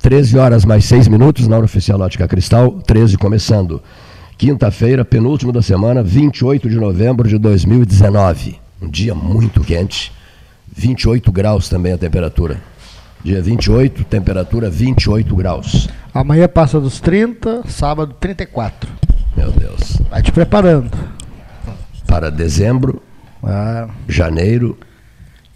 13 horas mais 6 minutos na hora oficial Ótica Cristal, 13 começando. Quinta-feira, penúltimo da semana, 28 de novembro de 2019. Um dia muito quente. 28 graus também a temperatura. Dia 28, temperatura 28 graus. Amanhã passa dos 30, sábado 34. Meu Deus. Vai te preparando. Para dezembro, Ah, janeiro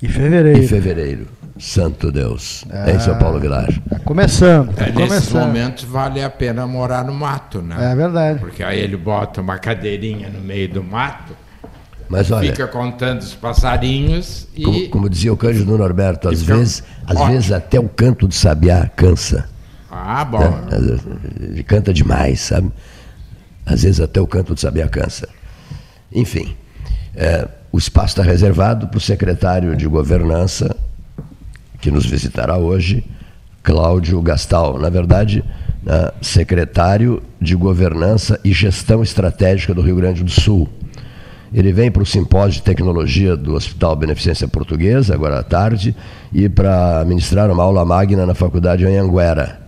e fevereiro. e fevereiro. Santo Deus. Em São Paulo Vilar. Tá começando. Tá É, nesses começando. momentos vale a pena morar no mato, né? É verdade. Porque aí ele bota uma cadeirinha no meio do mato, Mas olha, fica contando os passarinhos e. como, como dizia o Cândido Norberto, às Fica vezes, às ótimo. vezes até o canto do sabiá cansa. Ah, bom. né? Ele canta demais, sabe? Às vezes até o canto do sabiá cansa. Enfim, é, o espaço está reservado para o secretário de governança, que nos visitará hoje, Cláudio Gastal. Na verdade, né, secretário de governança e gestão estratégica do Rio Grande do Sul. Ele vem para o simpósio de tecnologia do Hospital Beneficência Portuguesa, agora à tarde, e para ministrar uma aula magna na faculdade Anhanguera.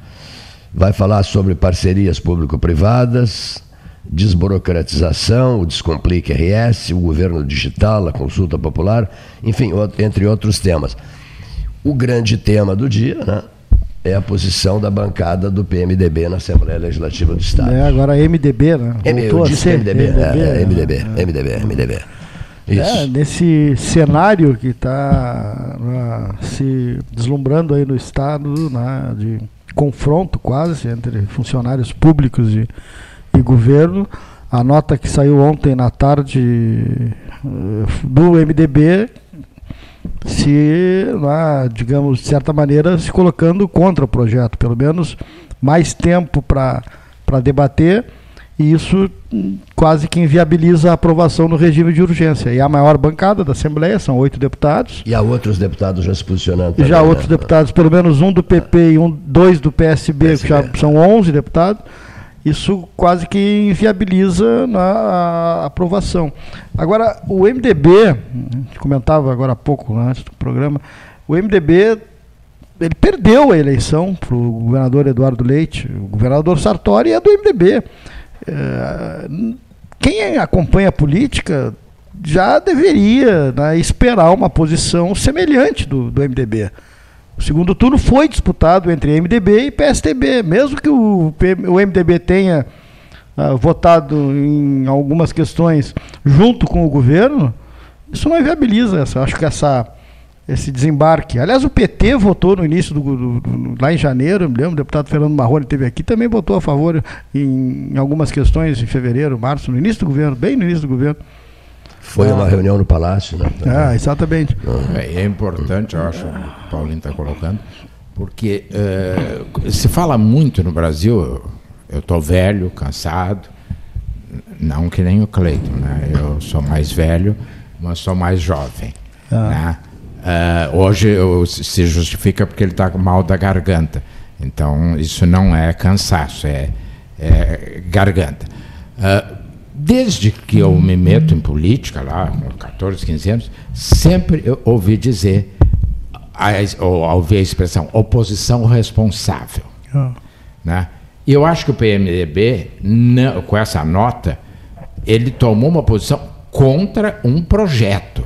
Vai falar sobre parcerias público-privadas, desburocratização, o Descomplique RS, o governo digital, a consulta popular, enfim, entre outros temas. O grande tema do dia né, é a posição da bancada do PMDB na Assembleia Legislativa do Estado. É, agora MDB, né? M- eu Voltou a disse ser MDB, é, é, né? MDB, MDB, MDB. Isso. É, nesse cenário que está se deslumbrando aí no Estado, né, de confronto quase entre funcionários públicos e, e governo, a nota que saiu ontem na tarde eh, do MDB se, né, digamos, de certa maneira, se colocando contra o projeto, pelo menos mais tempo para debater, e isso quase que inviabiliza a aprovação no regime de urgência. E a maior bancada da Assembleia são oito deputados, E há outros deputados já se posicionando. e já também, outros né? deputados, pelo menos um do PP e um, dois do PSB, que já PSB. são 11 deputados, isso quase que inviabiliza na a aprovação. Agora, o MDB, a gente comentava agora há pouco, né, antes do programa, o MDB ele perdeu a eleição para o governador Eduardo Leite. O governador Sartori é do MDB. É, quem acompanha a política já deveria né, esperar uma posição semelhante do, do MDB. O segundo turno foi disputado entre MDB e PSDB, mesmo que o, o MDB tenha ah, votado em algumas questões junto com o governo, isso não inviabiliza essa, acho que essa, esse desembarque. Aliás, o PT votou no início do, do- do- lá em janeiro, me lembro, o deputado Fernando Marrone esteve aqui, também votou a favor em, em algumas questões em fevereiro, março, no início do governo, bem no início do governo. Foi uma reunião no Palácio, né? Ah, exatamente. É, é importante, eu acho, o que o Paulinho está colocando, porque eh, se fala muito no Brasil, eu estou velho, cansado, não que nem o Cleiton, né? Eu sou mais velho, mas sou mais jovem. Né? Eh, hoje eu- se justifica porque ele está com mal da garganta. Então, isso não é cansaço, é, é garganta. Ah, desde que eu me meto em política, lá com 14, 15 anos, sempre eu ouvi dizer, ou ouvi a expressão, oposição responsável. Né? E eu acho que o PMDB, não- com essa nota, ele tomou uma posição contra um projeto.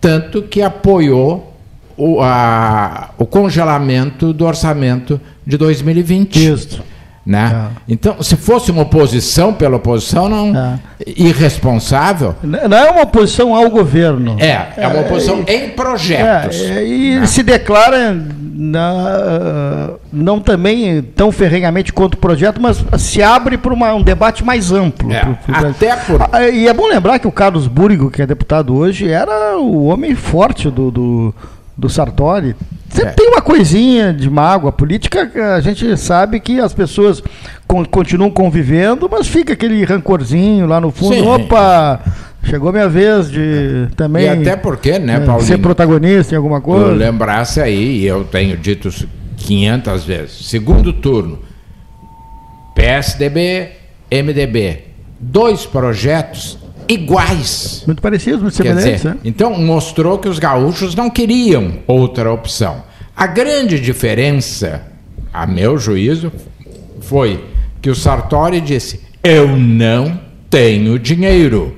Tanto que apoiou o, a- o congelamento do orçamento de 2020. Isso. Né? Então, se fosse uma oposição pela oposição, não É. irresponsável, Não é uma oposição ao governo. é, é uma oposição em projetos. É, é, e né? se declara na- não também tão ferrenhamente contra o projeto, mas se abre para um debate mais amplo. É, pro- pro até por- Ah, E é bom lembrar que o Carlos Búrigo, que é deputado hoje, era o homem forte do, do, do Sartori. Sempre É. tem uma coisinha de mágoa política, que a gente sabe que as pessoas con- continuam convivendo, mas fica aquele rancorzinho lá no fundo. Sim. Opa! Chegou minha vez de também E até porque, né, é, Paulinho? ser protagonista em alguma coisa. lembrasse aí, e eu tenho dito isso 500 vezes, segundo turno, PSDB, MDB, dois projetos iguais. Muito parecido, muito semelhantes. dizer, né? então mostrou que os gaúchos não queriam outra opção. A grande diferença a meu juízo, foi que o Sartori disse: Eu não tenho dinheiro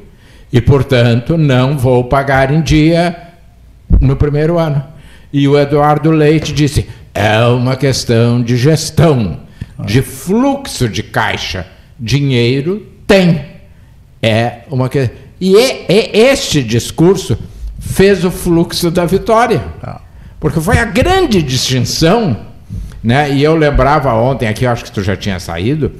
e, portanto, não vou pagar em dia no primeiro ano. E o Eduardo Leite disse: é uma questão de gestão, de fluxo de caixa. Dinheiro tem. É uma que... E é, é este discurso fez o fluxo da vitória. Ah. Porque foi a grande distinção, né? E eu lembrava ontem aqui, acho que tu já tinha saído,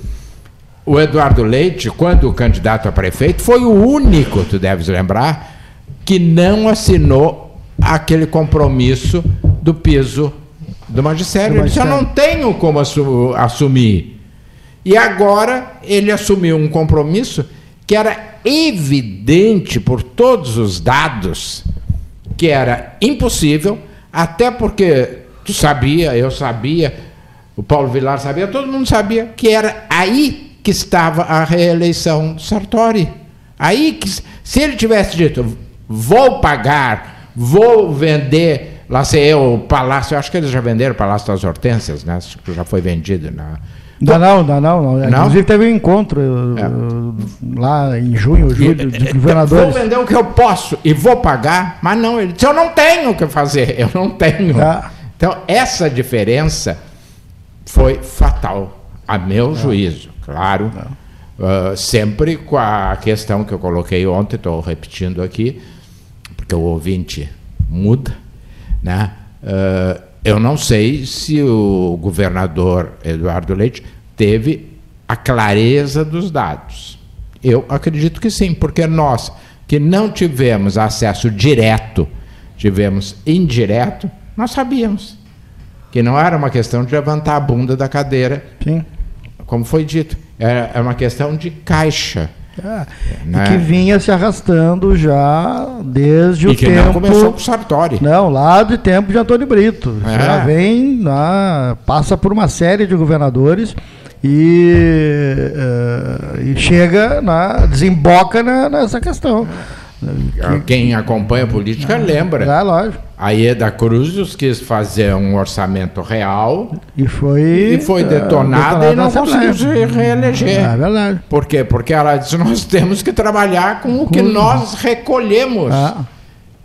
o Eduardo Leite, quando candidato a prefeito, foi o único, tu deves lembrar, que não assinou aquele compromisso do piso do magistério. Do magistério. Ele disse: Eu não tenho como assumir. E agora ele assumiu um compromisso que era evidente por todos os dados que era impossível, até porque tu sabia, eu sabia, o Paulo Vilar sabia, todo mundo sabia que era aí que estava a reeleição do Sartori. Aí que, se ele tivesse dito, vou pagar, vou vender, lá sei eu, o Palácio, acho que eles já venderam o Palácio das Hortênsias, né? Que já foi vendido. Né? Não, não, não, não, não. Inclusive teve um encontro é. lá em junho, julho, de governadores. Vou vender o que eu posso e vou pagar, mas não, ele disse, eu não tenho o que fazer, eu não tenho. É. Então, essa diferença foi fatal, a meu é. juízo claro. Uh, sempre com a questão que eu coloquei ontem, estou repetindo aqui, porque o ouvinte muda, né? Uh, eu não sei se o governador Eduardo Leite teve a clareza dos dados. Eu acredito que sim, porque nós que não tivemos acesso direto, tivemos indireto, nós sabíamos que não era uma questão de levantar a bunda da cadeira. Sim como foi dito, é, é uma questão de caixa. É, né? E que vinha se arrastando já desde e o que tempo. Não começou com o Sartori. Não, lá de tempo de Antônio Brito. É. Já vem, né, passa por uma série de governadores e, uh, e chega, na, desemboca na, nessa questão. Quem acompanha a política ah, lembra. É, lógico. A Ieda Cruz quis fazer um orçamento real e foi, e foi detonada, é, e não conseguiu se reeleger. É verdade. Por quê? Porque ela disse: nós temos que trabalhar com o que nós recolhemos ah.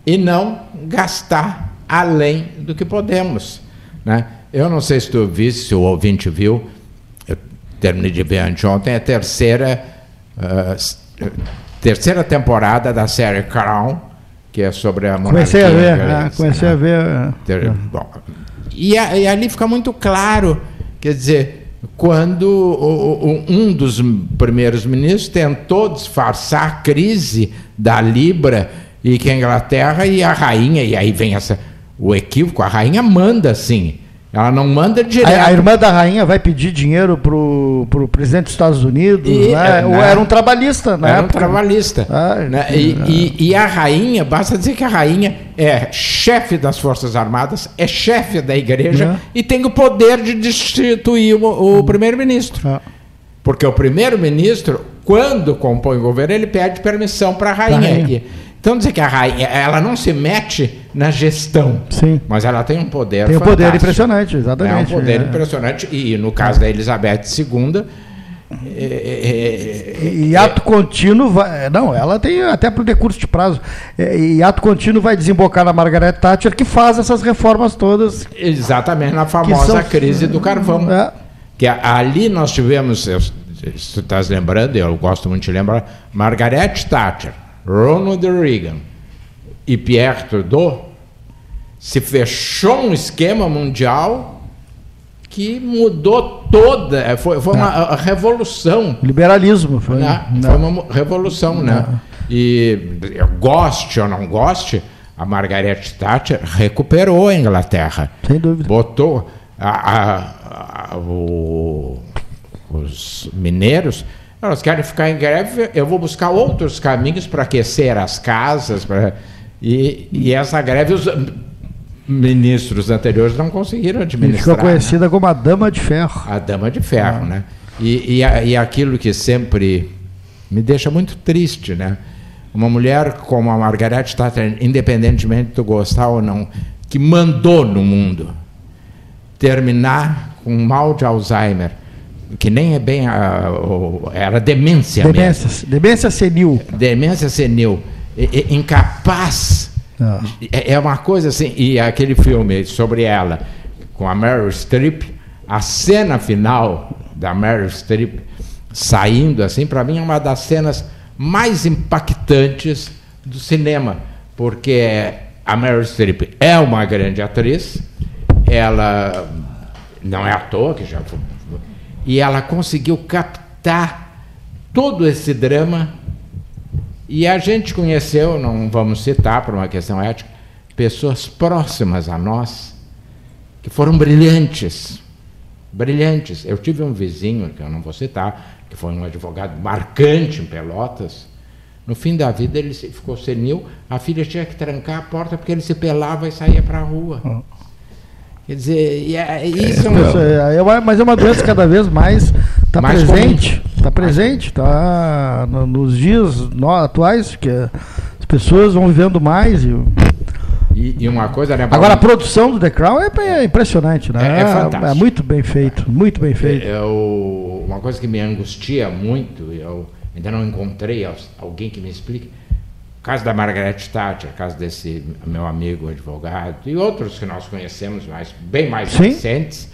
e não gastar além do que podemos. Né? Eu não sei se tu viste, se o ouvinte viu, eu terminei de ver anteontem, a terceira. Uh, terceira temporada da série Crown, que é sobre a monarquia. Comecei a ver, né? comecei a ver. É. Bom, e, a, e, ali fica muito claro, quer dizer, quando o, o, um dos primeiros ministros tentou disfarçar a crise da Libra e que a Inglaterra e a rainha, e aí vem essa, o equívoco, a rainha manda assim, ela não manda direto. A, a, irmã da rainha vai pedir dinheiro pro, pro presidente dos Estados Unidos, e, né? É, Ou né? era um trabalhista, né? Era um trabalhista. Ah, né? e, e, e, a rainha, basta dizer que a rainha é chefe das Forças Armadas, é chefe da igreja é. e tem o poder de destituir o, o primeiro-ministro. É. Porque o primeiro-ministro, quando compõe o governo, ele pede permissão para a rainha. Então dizer que a rainha, ela não se mete na gestão, Sim. mas ela tem um poder Tem um poder impressionante, exatamente. É um poder é. impressionante e no caso da Elizabeth II é, é, é, e ato contínuo vai, não, ela tem até para o decurso de prazo. E ato contínuo vai desembocar na Margaret Thatcher que faz essas reformas todas. Exatamente na famosa são, crise do carvão. É. Que ali nós tivemos, se tu estás lembrando, eu gosto muito de lembrar, Margaret Thatcher Ronald Reagan e Pierre Trudeau, se fechou um esquema mundial que mudou toda, é, foi, foi uma revolução. Liberalismo. Foi, né? foi uma revolução, né? E goste ou não goste, a Margaret Thatcher recuperou a Inglaterra. Sem dúvida. Botou a, a, a, o, os mineiros elas querem ficar em greve, eu vou buscar outros caminhos para aquecer as casas. Pra... E, e essa greve, os ministros anteriores não conseguiram administrar. ficou conhecida né? como a Dama de Ferro. A Dama de Ferro, ah. né? E, e, e aquilo que sempre me deixa muito triste, né? Uma mulher como a Margaret Thatcher, independentemente de tu gostar ou não, que mandou no mundo, terminar com mal de Alzheimer, que nem é bem a, era demência Demência, mesmo. demência senil. Demência senil, incapaz. Ah. É é uma coisa assim, e aquele filme sobre ela, com a Meryl Streep, a cena final da Meryl Streep saindo assim, para mim é uma das cenas mais impactantes do cinema, porque a Meryl Streep é uma grande atriz, ela não é à toa que já foi, e ela conseguiu captar todo esse drama e a gente conheceu, não vamos citar por uma questão ética, pessoas próximas a nós que foram brilhantes. Brilhantes. Eu tive um vizinho, que eu não vou citar, que foi um advogado marcante em Pelotas. No fim da vida ele ficou senil, a filha tinha que trancar a porta porque ele se pelava e saía para a rua. Quer dizer, é- isso é, Isso é, é uma- mas é uma doença cada vez mais está Mais presente. Está presente, está nos dias atuais, que as pessoas vão vivendo mais. E, e, e uma coisa, né? agora a produção do The Crown é, é impressionante, né? É- é fantástico. é muito bem feito, muito bem feito. Eu, uma coisa que me angustia muito, eu ainda não encontrei al- alguém que me explique, o caso da Margaret Thatcher, o caso desse meu amigo advogado, e outros que nós conhecemos, mas bem mais Sim. recentes.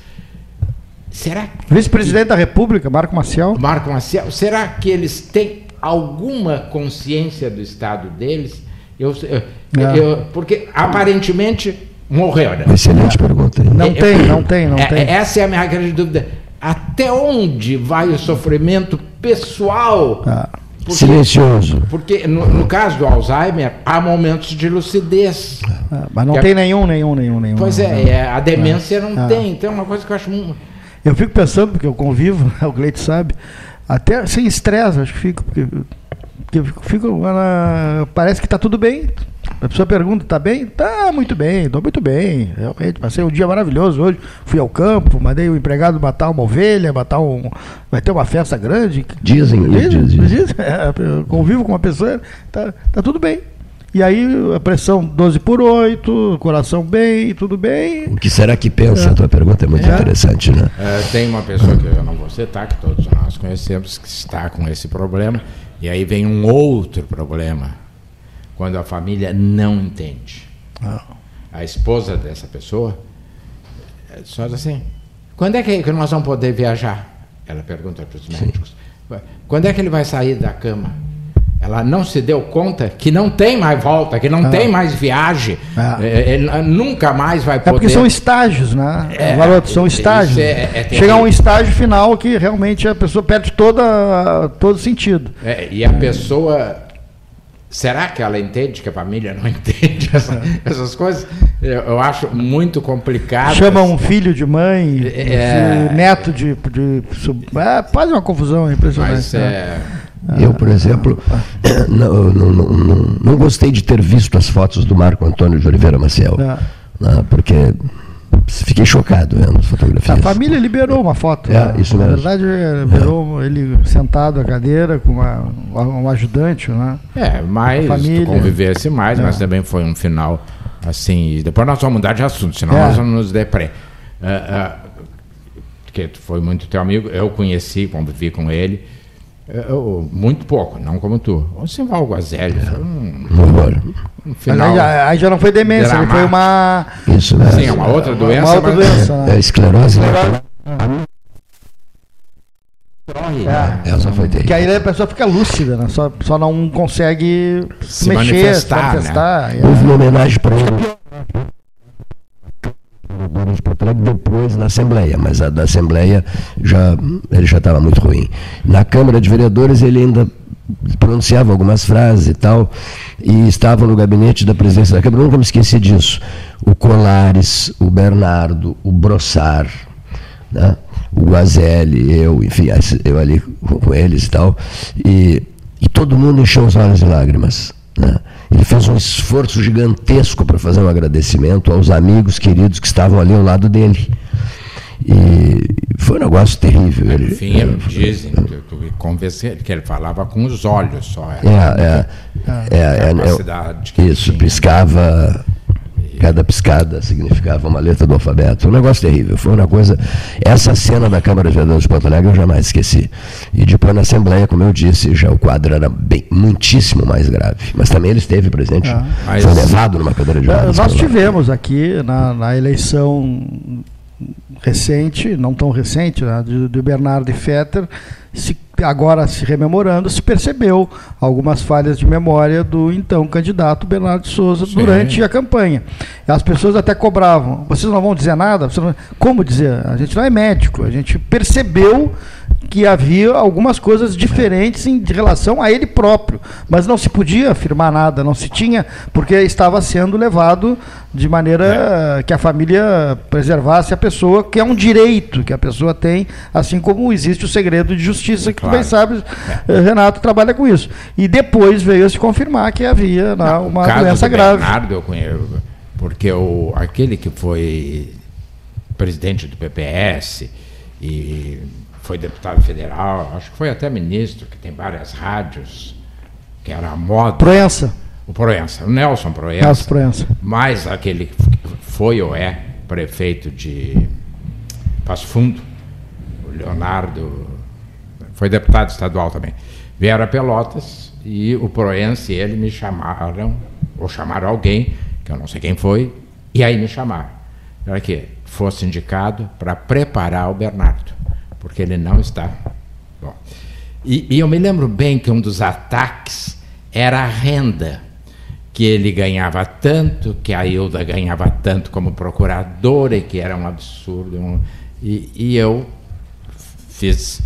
Será que Vice-presidente da República, Marco Maciel. Marco Maciel, será que eles têm alguma consciência do estado deles? Eu, eu- Não. eu- porque aparentemente morreu, né? Excelente pergunta. hein? Não É, tem, não tem, não é- tem. é- Essa é a minha grande dúvida. Até onde vai o sofrimento pessoal? Ah. Porque, Silencioso. porque no, no caso do Alzheimer, há momentos de lucidez. Ah, mas não tem nenhum, nenhum, nenhum, nenhum. Pois não. é, é, a demência não Ah. tem. Então é uma coisa que eu acho muito. Eu fico pensando, porque eu convivo, o Gleito sabe, até sem estresse, acho que fico, porque, porque eu fico, fico, ela- parece que está tudo bem. A pessoa pergunta, tá bem? Tá muito bem, estou muito bem. Realmente, passei um dia maravilhoso hoje. Fui ao campo, mandei o empregado matar uma ovelha, matar um. Vai ter uma festa grande. Dizem? Dizem, Dizem. dizem. É, convivo com uma pessoa, tá, tá tudo bem. E aí a pressão 12 por 8, coração bem, tudo bem. O que será que pensa? A tua pergunta é muito É. interessante, né? É, tem uma pessoa que eu não vou citar, que todos nós conhecemos, que está com esse problema. E aí vem um outro problema, quando a família não entende. Ah. A esposa dessa pessoa é, só diz assim: quando é que, que nós vamos poder viajar? Ela pergunta para os médicos: quando é que ele vai sair da cama? Ela não se deu conta que não tem mais volta, que não Ah. tem mais viagem, Ah. é, ele nunca mais vai É poder. porque são estágios, né? É, Garoto, são estágios. é- é. Chega a um estágio final que realmente a pessoa perde toda, todo sentido. É, e a pessoa. Será que ela entende que a família não entende essa- essas coisas? Eu, eu acho muito complicado. Chama um filho de mãe, É. um neto de. de sub- é, faz uma confusão impressionante. Mas né? é, Eu, por exemplo, não, não, não, não, não gostei de ter visto as fotos do Marco Antônio de Oliveira Maciel, É. né, porque fiquei chocado vendo as A fotografias. família liberou uma foto. É, né? isso Na mesmo. verdade, liberou ele sentado à cadeira com uma, um ajudante, né? é, família. tu convivesse mais, mas É. também foi um final assim. Depois nós vamos mudar de assunto, senão É. nós vamos nos deprê. Ah, ah, porque tu foi muito teu amigo, eu conheci, convivi com ele. Eu, muito pouco, não como tu. O Simval Guazelli foi um, Um um final. aí, já, aí já não foi demência, ele foi uma, Isso mesmo. Sim, é uma outra doença. uma outra mas- doença. É Né? esclerose. Destrói, É. né? Essa foi Que terrível. aí a pessoa fica lúcida, né? Só, só não consegue Se mexer, manifestar, se manifestar. É. Houve uma homenagem para ele. Alegre depois na Assembleia, mas a da Assembleia já, ele já estava muito ruim. Na Câmara de Vereadores ele ainda pronunciava algumas frases e tal, e estava no gabinete da presidência da Câmara, nunca me esqueci disso. O Colares, o Bernardo, o Brossar, né? o Guazelli, eu, enfim, eu ali com eles e tal, e, e todo mundo encheu os olhos de lágrimas. Né? Ele fez um esforço gigantesco para fazer um agradecimento aos amigos queridos que estavam ali ao lado dele. E foi um negócio terrível. Ele, Enfim, dizem que, que, convenci- que ele falava com os olhos só. é, é, é, é, é, capacidade que isso, piscava. Cada piscada significava uma letra do alfabeto. Um negócio terrível. Foi uma coisa. Essa cena da Câmara de Vereadores de Porto Alegre eu jamais esqueci. E depois na Assembleia, como eu disse, já o quadro era bem, muitíssimo mais grave. Mas também ele esteve presente. Ah, foi levado numa cadeira de rodas. Nós tivemos aqui na, na eleição recente, não tão recente, né, de, de Bernardo e Fetter, se, agora se rememorando, se percebeu algumas falhas de memória do então candidato Bernardo Souza Sim. durante a campanha. As pessoas até cobravam, vocês não vão dizer nada? Não... Como dizer? A gente não é médico, a gente percebeu que havia algumas coisas diferentes em relação a ele próprio, mas não se podia afirmar nada, não se tinha, porque estava sendo levado de maneira é. que a família preservasse a pessoa, que é um direito que a pessoa tem, assim como existe o segredo de justiça, que claro. tu bem sabes, é. Eh, Renato trabalha com isso. E depois veio a se confirmar que havia não, uma doença grave. Bernardo eu conheço, porque o, aquele que foi presidente do PPS e foi deputado federal, acho que foi até ministro, que tem várias rádios, que era a moda. Proença. O Proença, o Nelson Proença. Nelson Proença. Mais aquele que foi ou é prefeito de Passo Fundo, o Leonardo, foi deputado estadual também. Vieram a Pelotas e o Proença e ele me chamaram, ou chamaram alguém, que eu não sei quem foi, e aí me chamaram. Para que fosse indicado para preparar o Bernardo porque ele não está. Bom. E, e eu me lembro bem que um dos ataques era a renda, que ele ganhava tanto, que a Hilda ganhava tanto como procuradora, e que era um absurdo. Um, e, e eu fiz.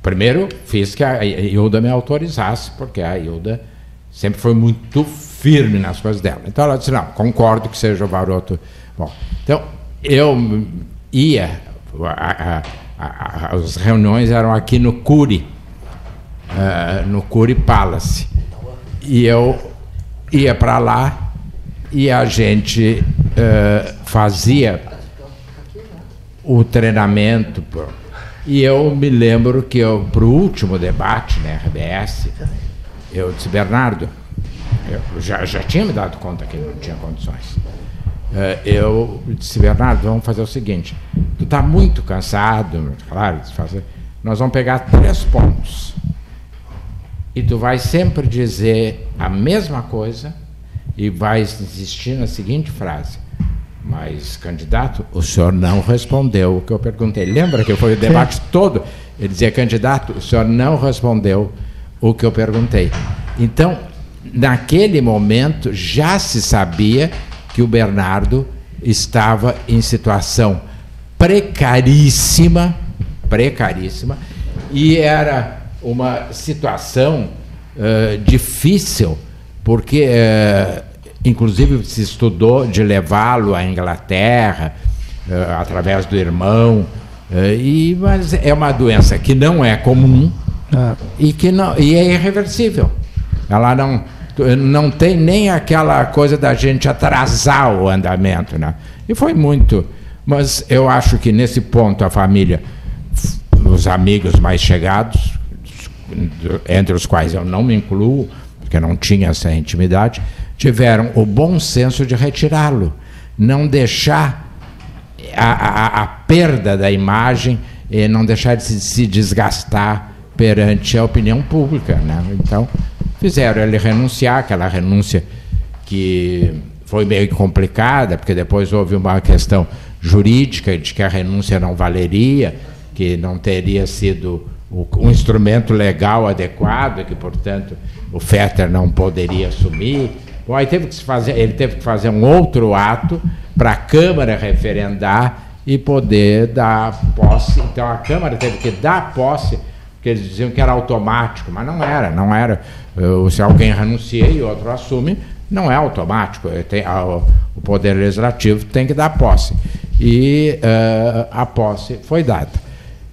Primeiro, fiz que a Hilda me autorizasse, porque a Hilda sempre foi muito firme nas coisas dela. Então ela disse: não, concordo que seja o Varoto. Bom, então eu ia. A, a, as reuniões eram aqui no Curi, uh, no Curi Palace. E eu ia para lá e a gente uh, fazia o treinamento. E eu me lembro que para o último debate na né, RBS, eu disse, Bernardo, eu já, já tinha me dado conta que não tinha condições. Uh, eu disse, Bernardo, vamos fazer o seguinte: tu está muito cansado, claro, nós vamos pegar três pontos. E tu vai sempre dizer a mesma coisa e vai insistir na seguinte frase. Mas, candidato, o senhor não respondeu o que eu perguntei. Lembra que foi o debate todo? Ele dizia, candidato, o senhor não respondeu o que eu perguntei. Então, naquele momento, já se sabia que o Bernardo estava em situação precaríssima, precaríssima, e era uma situação uh, difícil, porque, uh, inclusive, se estudou de levá-lo à Inglaterra, uh, através do irmão, e, mas é uma doença que não é comum ah. e que não, e é irreversível. Ela não não tem nem aquela coisa da gente atrasar o andamento, né? E foi muito, mas eu acho que nesse ponto a família, os amigos mais chegados, entre os quais eu não me incluo, porque não tinha essa intimidade, tiveram o bom senso de retirá-lo, não deixar a, a, a, perda da imagem, e não deixar de se, se desgastar perante a opinião pública, né? Então fizeram ele renunciar, aquela renúncia que foi meio complicada, porque depois houve uma questão jurídica de que a renúncia não valeria, que não teria sido um instrumento legal adequado, que, portanto, o Fetter não poderia assumir. Bom, aí teve que fazer, ele teve que fazer um outro ato para a Câmara referendar e poder dar posse. Então a Câmara teve que dar posse, porque eles diziam que era automático, mas não era, não era se alguém renuncia e outro assume, não é automático. Tem, a, o Poder Legislativo tem que dar posse. E uh, a posse foi dada.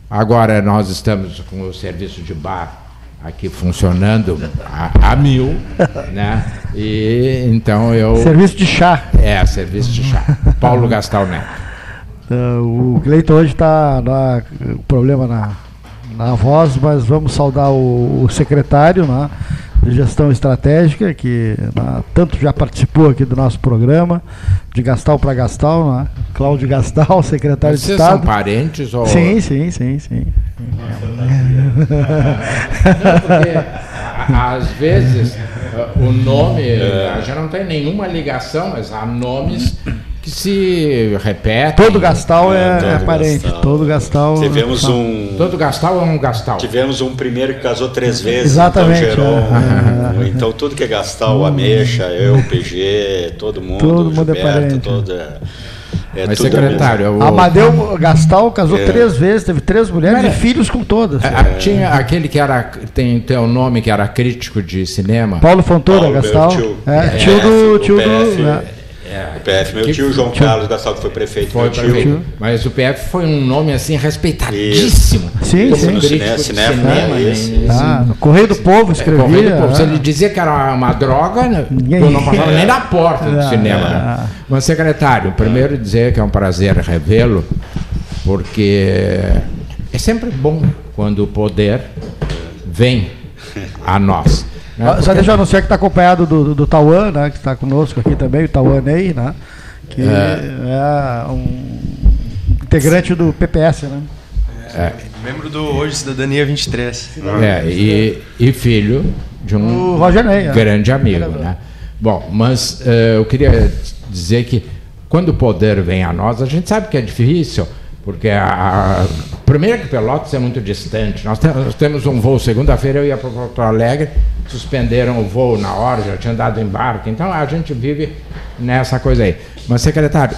Agora nós estamos com o serviço de bar aqui funcionando a, a mil, né? E então eu. Serviço de chá. É, serviço de chá. Paulo Gastal Neto. Uh, o Cleiton hoje está com problema na, na voz, mas vamos saudar o, o secretário, né? De Gestão Estratégica, que né, tanto já participou aqui do nosso programa, de Gastal para Gastal, né? Cláudio Gastal, secretário Vocês de Estado. são parentes ou... Sim, sim, sim, sim. Não, às vezes o nome, a gente não tem nenhuma ligação, mas há nomes que se repetem. Todo Gastal é, todo é parente. Gastal. Todo Gastal. Tivemos tá. um. Todo Gastal é um Gastal. Tivemos um primeiro que casou três vezes. Exatamente, Então, gerou é. um- então tudo que é Gastal, Ameixa, eu, PG, todo mundo. Todo mundo é Gilberto, parente. todo é, é Mas, secretário, o- Amadeu Gastal casou É. três vezes, teve três mulheres Não e filhos com todas. a- a- Tinha aquele que era, tem teu nome, que era crítico de cinema. Paulo Fontoura Gastal. tio. É, É, tio do. Tio do PF. Né? O PF, meu Que- tio João Carlos Gastal, que foi prefeito. Foi meu tio. Mas o PF foi um nome assim respeitadíssimo. Sim, Como sim. no Crítico cinema, cinema, cinema, isso, né? isso. Ah, no Correio do Povo escrevia. Correio do Povo. Se ah. ele dizia que era uma droga, né, Ninguém- eu não passava nem na porta do Ah, cinema. ah. Né? Mas, secretário, primeiro dizer que é um prazer revê-lo, porque é sempre bom quando o poder vem a nós. Né? Ah, Só Porque- deixa eu anunciar que está acompanhado do, do, do Tauan, né, que está conosco aqui também, o Tauan Ney, né, que é, um integrante do PPS, né? Membro do Hoje Cidadania 23. É, e, e filho de um Ney. é. grande amigo. Né? Bom, mas eh, eu queria dizer que quando o poder vem a nós, a gente sabe que é difícil, porque a, a, primeiro que Pelotas é muito distante. Nós, nós temos um voo segunda-feira, eu ia para Porto Alegre, suspenderam o voo na hora, já tinha dado embarque, então a gente vive nessa coisa aí. Mas, secretário,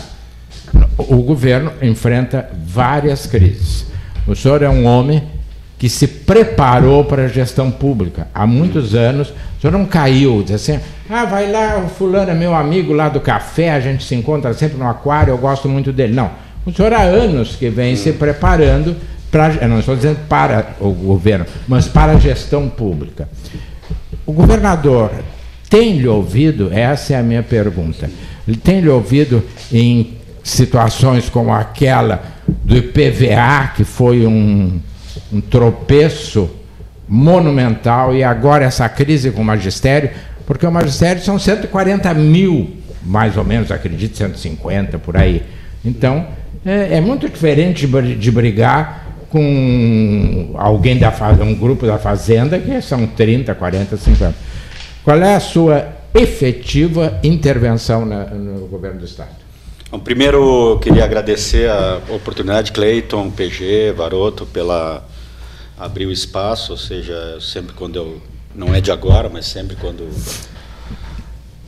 o governo enfrenta várias crises. O senhor é um homem que se preparou para a gestão pública há muitos anos. O senhor não caiu, diz assim, ah, vai lá, o fulano é meu amigo lá do café, a gente se encontra sempre no aquário, eu gosto muito dele. Não. O senhor há anos que vem se preparando para, não estou dizendo para o governo, mas para a gestão pública. O governador tem lhe ouvido? Essa é a minha pergunta. Tem lhe ouvido em situações como aquela do IPVA, que foi um, um tropeço monumental, e agora essa crise com o magistério, porque o magistério são 140 mil, mais ou menos, acredito, 150 por aí. Então, é, é muito diferente de bri- de brigar com alguém da fazenda, um grupo da fazenda, que são 30, 40, 50. Qual é a sua efetiva intervenção na- no governo do Estado? Bom, primeiro, eu queria agradecer a oportunidade, Cleiton, PG, Varoto, pela abrir o espaço, ou seja, sempre quando eu, não é de agora, mas sempre quando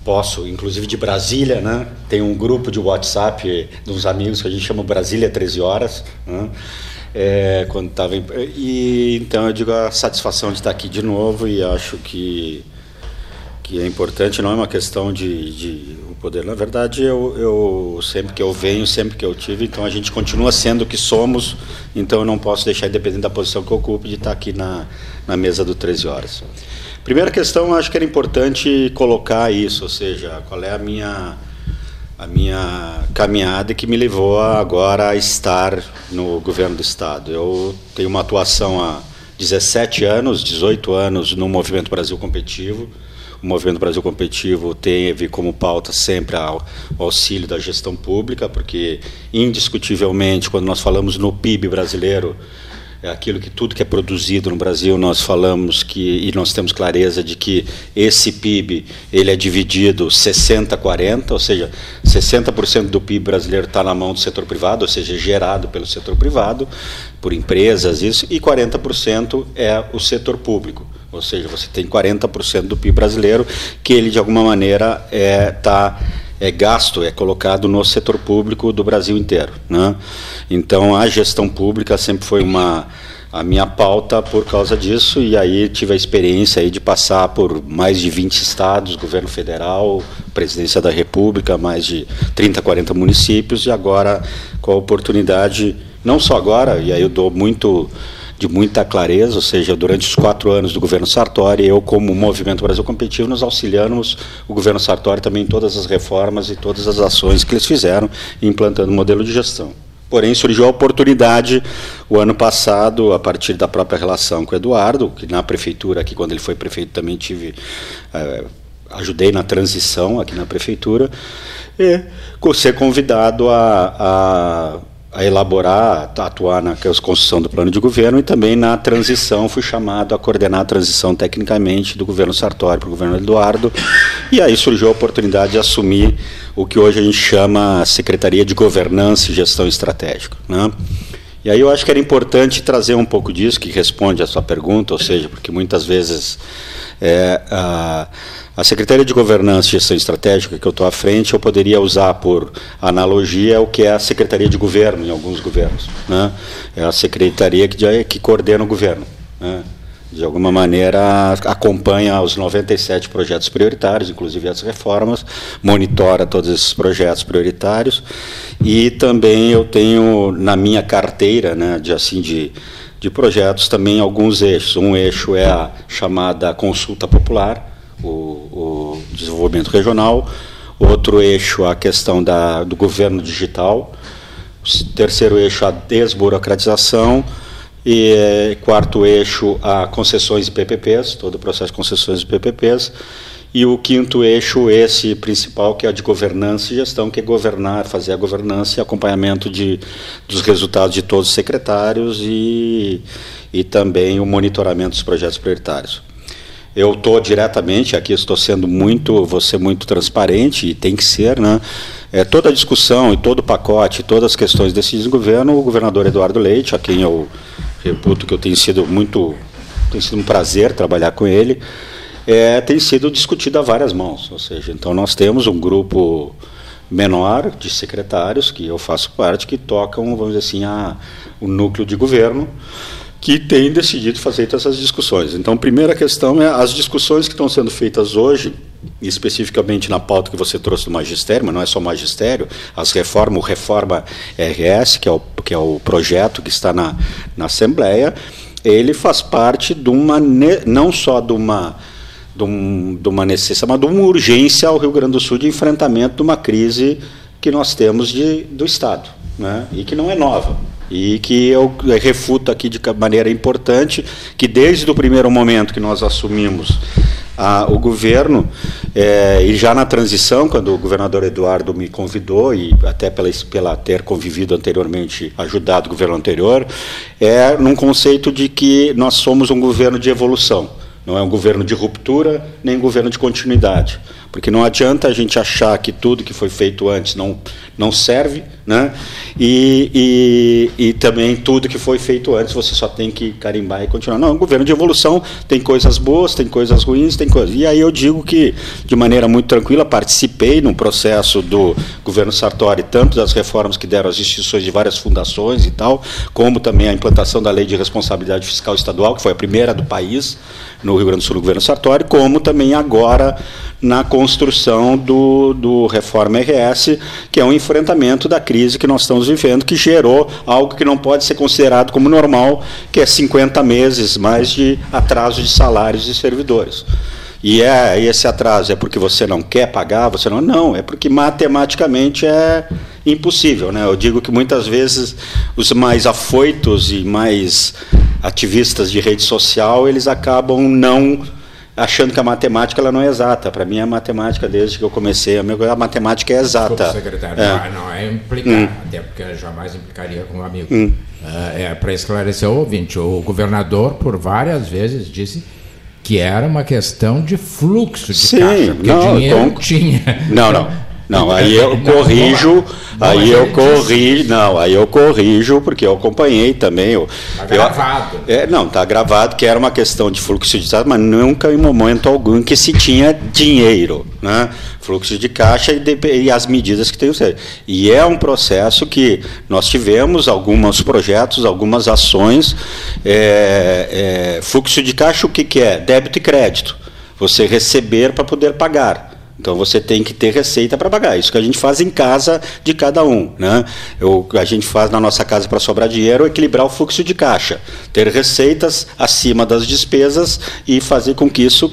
posso, inclusive de Brasília, né? Tem um grupo de WhatsApp uns amigos que a gente chama Brasília 13 horas, né? É, quando estava e então eu digo a satisfação de estar aqui de novo e acho que que é importante, não é uma questão de, de o poder. Na verdade, eu, eu sempre que eu venho, sempre que eu tive, então a gente continua sendo o que somos, então eu não posso deixar, independente da posição que eu ocupe, de estar aqui na, na mesa do 13 horas. Primeira questão, acho que era importante colocar isso, ou seja, qual é a minha a minha caminhada que me levou agora a estar no governo do estado. Eu tenho uma atuação há 17 anos, 18 anos no Movimento Brasil Competitivo. O Movimento Brasil Competitivo teve como pauta sempre o auxílio da gestão pública, porque indiscutivelmente quando nós falamos no PIB brasileiro, é aquilo que tudo que é produzido no Brasil nós falamos que e nós temos clareza de que esse PIB ele é dividido 60 40, ou seja, 60% do PIB brasileiro está na mão do setor privado, ou seja, gerado pelo setor privado, por empresas isso, e 40% é o setor público. Ou seja, você tem 40% do PIB brasileiro que ele de alguma maneira é tá é gasto, é colocado no setor público do Brasil inteiro. Né? Então, a gestão pública sempre foi uma a minha pauta por causa disso, e aí tive a experiência aí de passar por mais de 20 estados, governo federal, presidência da República, mais de 30, 40 municípios, e agora com a oportunidade, não só agora, e aí eu dou muito de muita clareza, ou seja, durante os quatro anos do governo Sartori, eu, como Movimento Brasil Competitivo, nós auxiliamos o governo Sartori também em todas as reformas e todas as ações que eles fizeram, implantando o modelo de gestão. Porém, surgiu a oportunidade o ano passado, a partir da própria relação com o Eduardo, que na prefeitura, aqui quando ele foi prefeito também tive. É, ajudei na transição aqui na prefeitura, e ser convidado a, a a elaborar, atuar na construção do plano de governo e também na transição, fui chamado a coordenar a transição tecnicamente do governo Sartori para o governo Eduardo, e aí surgiu a oportunidade de assumir o que hoje a gente chama Secretaria de Governança e Gestão Estratégica. Né? E aí eu acho que era importante trazer um pouco disso, que responde à sua pergunta, ou seja, porque muitas vezes é, a Secretaria de Governança e Gestão Estratégica, que eu estou à frente, eu poderia usar por analogia o que é a Secretaria de Governo em alguns governos. Né? É a secretaria que, que coordena o governo. Né? De alguma maneira, acompanha os 97 projetos prioritários, inclusive as reformas, monitora todos esses projetos prioritários. E também eu tenho na minha carteira né, de, assim, de, de projetos também alguns eixos. Um eixo é a chamada consulta popular, o, o desenvolvimento regional, outro eixo a questão da, do governo digital, terceiro eixo a desburocratização. E eh, quarto eixo a concessões e PPPs, todo o processo de concessões e PPPs, e o quinto eixo, esse principal, que é a de governança e gestão, que é governar, fazer a governança e acompanhamento de, dos resultados de todos os secretários e, e também o monitoramento dos projetos prioritários. Eu estou diretamente, aqui estou sendo muito, ser muito transparente, e tem que ser, né? É, toda a discussão e todo o pacote, todas as questões desse desgoverno, o governador Eduardo Leite, a quem eu reputo que eu tenho sido muito, tem sido um prazer trabalhar com ele, é, tem sido discutido a várias mãos. Ou seja, então nós temos um grupo menor de secretários, que eu faço parte, que tocam, vamos dizer assim, a, o núcleo de governo, que tem decidido fazer essas discussões. Então, a primeira questão é as discussões que estão sendo feitas hoje, especificamente na pauta que você trouxe do magistério, mas não é só magistério, as reformas, o Reforma RS, que é o, que é o projeto que está na, na Assembleia, ele faz parte de uma, não só de uma, de, um, de uma necessidade, mas de uma urgência ao Rio Grande do Sul de enfrentamento de uma crise que nós temos de, do Estado, né? e que não é nova e que eu refuto aqui de maneira importante que desde o primeiro momento que nós assumimos a, o governo é, e já na transição quando o governador Eduardo me convidou e até pela, pela ter convivido anteriormente ajudado o governo anterior é num conceito de que nós somos um governo de evolução. Não é um governo de ruptura nem um governo de continuidade porque não adianta a gente achar que tudo que foi feito antes não, não serve, né? E, e, e também tudo que foi feito antes você só tem que carimbar e continuar. Não, um governo de evolução tem coisas boas, tem coisas ruins, tem coisas. E aí eu digo que, de maneira muito tranquila, participei no processo do governo Sartori, tanto das reformas que deram às instituições de várias fundações e tal, como também a implantação da lei de responsabilidade fiscal estadual, que foi a primeira do país no Rio Grande do Sul, no governo Sartori, como também agora na construção do, do Reforma RS, que é um enfrentamento da crise que nós estamos vivendo, que gerou algo que não pode ser considerado como normal, que é 50 meses mais de atraso de salários de servidores. E é esse atraso é porque você não quer pagar, você não, não, é porque matematicamente é impossível, né? Eu digo que muitas vezes os mais afoitos e mais ativistas de rede social, eles acabam não achando que a matemática ela não é exata. Para mim, a matemática, desde que eu comecei, a, minha, a matemática é exata. Desculpa, secretário, é. não é implicar, hum. até porque eu jamais implicaria com um amigo. Hum. Uh, é, Para esclarecer o ouvinte, o governador, por várias vezes, disse que era uma questão de fluxo de Sim, caixa, porque não, dinheiro então, tinha. Não, não. Não, aí eu corrijo, aí eu corrijo, não, aí eu corrijo porque eu acompanhei também. Está gravado. é, não, está gravado que era uma questão de fluxo de caixa, mas nunca em momento algum que se tinha dinheiro, né? Fluxo de caixa e, de, e as medidas que tem ser. E é um processo que nós tivemos alguns projetos, algumas ações. É, é, fluxo de caixa, o que, que é? Débito e crédito. Você receber para poder pagar. Então você tem que ter receita para pagar. Isso que a gente faz em casa de cada um. Né? Eu, a gente faz na nossa casa para sobrar dinheiro equilibrar o fluxo de caixa. Ter receitas acima das despesas e fazer com que isso.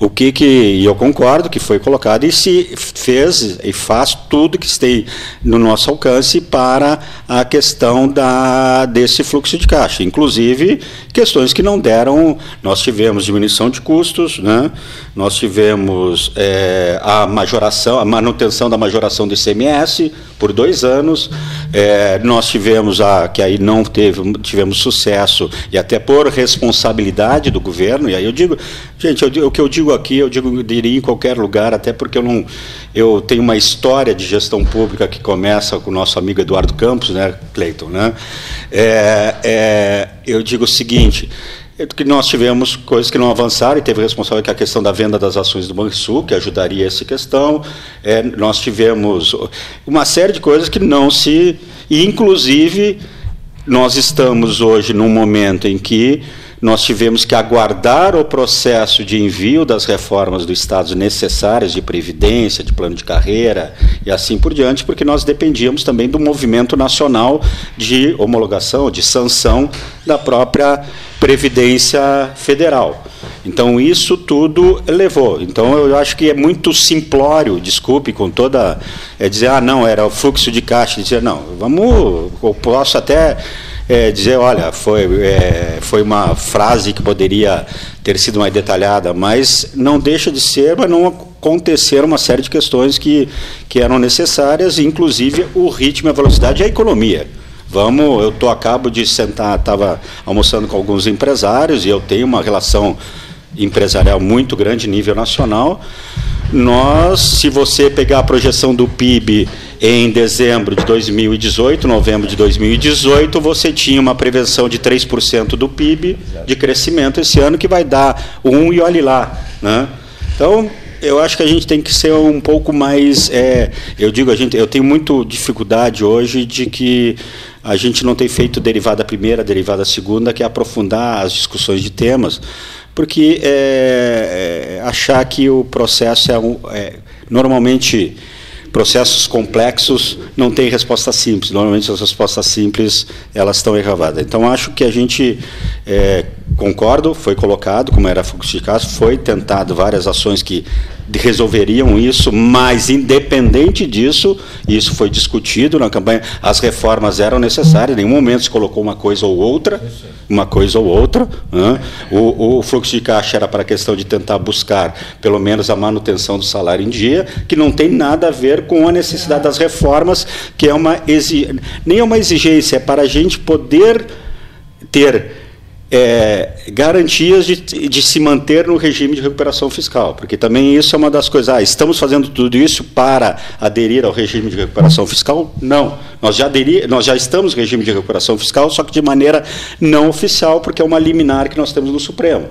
O que, que eu concordo que foi colocado e se fez e faz tudo que tem no nosso alcance para a questão da, desse fluxo de caixa. Inclusive questões que não deram. Nós tivemos diminuição de custos, né? nós tivemos. É, a majoração, a manutenção da majoração do ICMS por dois anos. É, nós tivemos a que aí não teve, tivemos sucesso e até por responsabilidade do governo. E aí eu digo, gente, eu, o que eu digo aqui, eu digo, eu diria em qualquer lugar, até porque eu não, eu tenho uma história de gestão pública que começa com o nosso amigo Eduardo Campos, né, Cleiton, né? É, é, eu digo o seguinte que nós tivemos coisas que não avançaram e teve responsável que é a questão da venda das ações do Banrisul, que ajudaria essa questão. É, nós tivemos uma série de coisas que não se. E, inclusive, nós estamos hoje num momento em que nós tivemos que aguardar o processo de envio das reformas do Estado necessárias de previdência, de plano de carreira e assim por diante, porque nós dependíamos também do movimento nacional de homologação, de sanção da própria Previdência Federal. Então, isso tudo levou. Então, eu acho que é muito simplório, desculpe, com toda. É dizer, ah, não, era o fluxo de caixa. Dizer, não, vamos. Eu posso até é, dizer, olha, foi, é, foi uma frase que poderia ter sido mais detalhada, mas não deixa de ser, mas não aconteceram uma série de questões que, que eram necessárias, inclusive o ritmo, a velocidade e a economia. Vamos, eu tô acabo de sentar, estava almoçando com alguns empresários e eu tenho uma relação empresarial muito grande nível nacional. Nós, se você pegar a projeção do PIB em dezembro de 2018, novembro de 2018, você tinha uma prevenção de 3% do PIB de crescimento esse ano, que vai dar um e olhe lá. Né? Então, eu acho que a gente tem que ser um pouco mais. É, eu digo, a gente, eu tenho muito dificuldade hoje de que a gente não tem feito derivada primeira, derivada segunda, que é aprofundar as discussões de temas porque é, é, achar que o processo é, um, é, normalmente processos complexos não têm resposta simples. Normalmente as respostas simples elas estão erravadas. Então acho que a gente é, concordo, foi colocado como era de caixa, foi tentado várias ações que resolveriam isso, mas independente disso, isso foi discutido na campanha, as reformas eram necessárias, em nenhum momento se colocou uma coisa ou outra, uma coisa ou outra. O, o, fluxo de caixa era para a questão de tentar buscar, pelo menos, a manutenção do salário em dia, que não tem nada a ver com a necessidade das reformas, que é uma nem é uma exigência, é para a gente poder ter é, garantias de, de, se manter no regime de recuperação fiscal, porque também isso é uma das coisas. Ah, estamos fazendo tudo isso para aderir ao regime de recuperação fiscal? Não. Nós já, aderi, nós já estamos no regime de recuperação fiscal, só que de maneira não oficial, porque é uma liminar que nós temos no Supremo.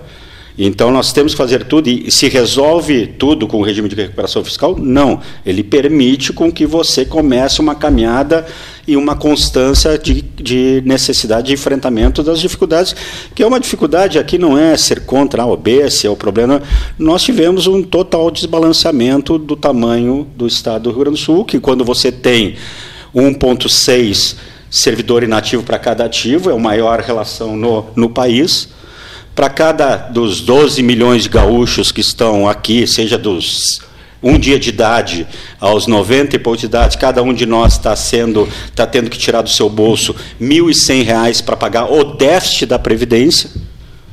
Então nós temos que fazer tudo e se resolve tudo com o regime de recuperação fiscal? Não. Ele permite com que você comece uma caminhada e uma constância de, de necessidade de enfrentamento das dificuldades, que é uma dificuldade aqui não é ser contra a OBS, é o problema. Nós tivemos um total desbalanceamento do tamanho do estado do Rio Grande do Sul, que quando você tem 1,6 servidor inativo para cada ativo, é a maior relação no, no país para cada dos 12 milhões de gaúchos que estão aqui, seja dos um dia de idade aos 90 e pouco de idade, cada um de nós está sendo, está tendo que tirar do seu bolso R$ 1.100 para pagar o déficit da Previdência.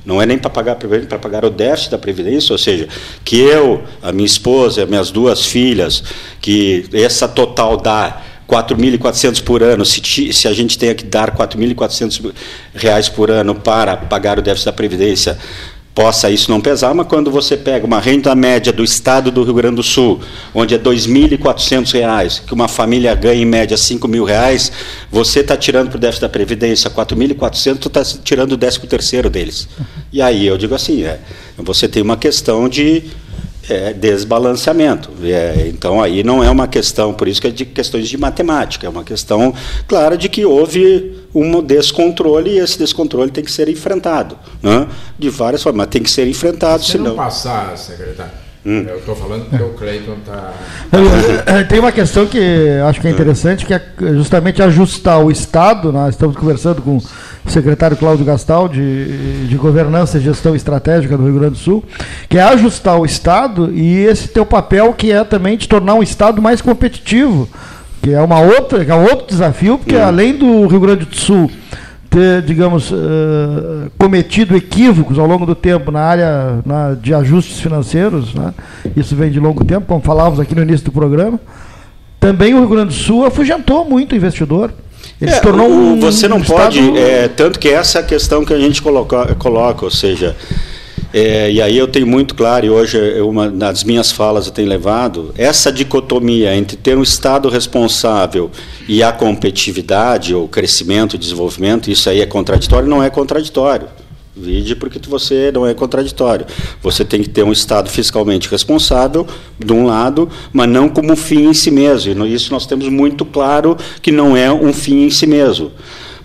Não é nem para pagar para pagar o déficit da Previdência, ou seja, que eu, a minha esposa, as minhas duas filhas, que essa total dá 4.400 por ano, se, se a gente tenha que dar 4.400 reais por ano para pagar o déficit da Previdência, possa isso não pesar, mas quando você pega uma renda média do estado do Rio Grande do Sul, onde é R$ 2.400, que uma família ganha em média 5.000 reais, você está tirando para o déficit da Previdência R$ 4.400, tu está tirando o décimo terceiro deles. E aí eu digo assim, é, você tem uma questão de é, desbalanceamento. É, então, aí não é uma questão, por isso que é de questões de matemática, é uma questão clara de que houve um descontrole e esse descontrole tem que ser enfrentado. Né? De várias formas, mas tem que ser enfrentado. Se senão... não passar, secretário, Hum. Eu estou falando porque o Cleiton está. Tem uma questão que acho que é interessante, que é justamente ajustar o Estado. Nós estamos conversando com o secretário Cláudio Gastal, de, de Governança e Gestão Estratégica do Rio Grande do Sul, que é ajustar o Estado e esse teu papel que é também de tornar um Estado mais competitivo, que é uma outra, que é um outro desafio, porque hum. além do Rio Grande do Sul ter, digamos, uh, cometido equívocos ao longo do tempo na área na, de ajustes financeiros, né? isso vem de longo tempo, como falávamos aqui no início do programa. Também o Rio Grande do Sul afugentou muito o investidor. Ele é, se tornou um, Você não um pode, estado... é, tanto que essa é a questão que a gente coloca, coloca ou seja, é, e aí eu tenho muito claro, e hoje uma das minhas falas eu tenho levado, essa dicotomia entre ter um Estado responsável e a competitividade, ou crescimento, desenvolvimento, isso aí é contraditório? Não é contraditório. Vide porque você não é contraditório. Você tem que ter um Estado fiscalmente responsável, de um lado, mas não como fim em si mesmo. E isso nós temos muito claro que não é um fim em si mesmo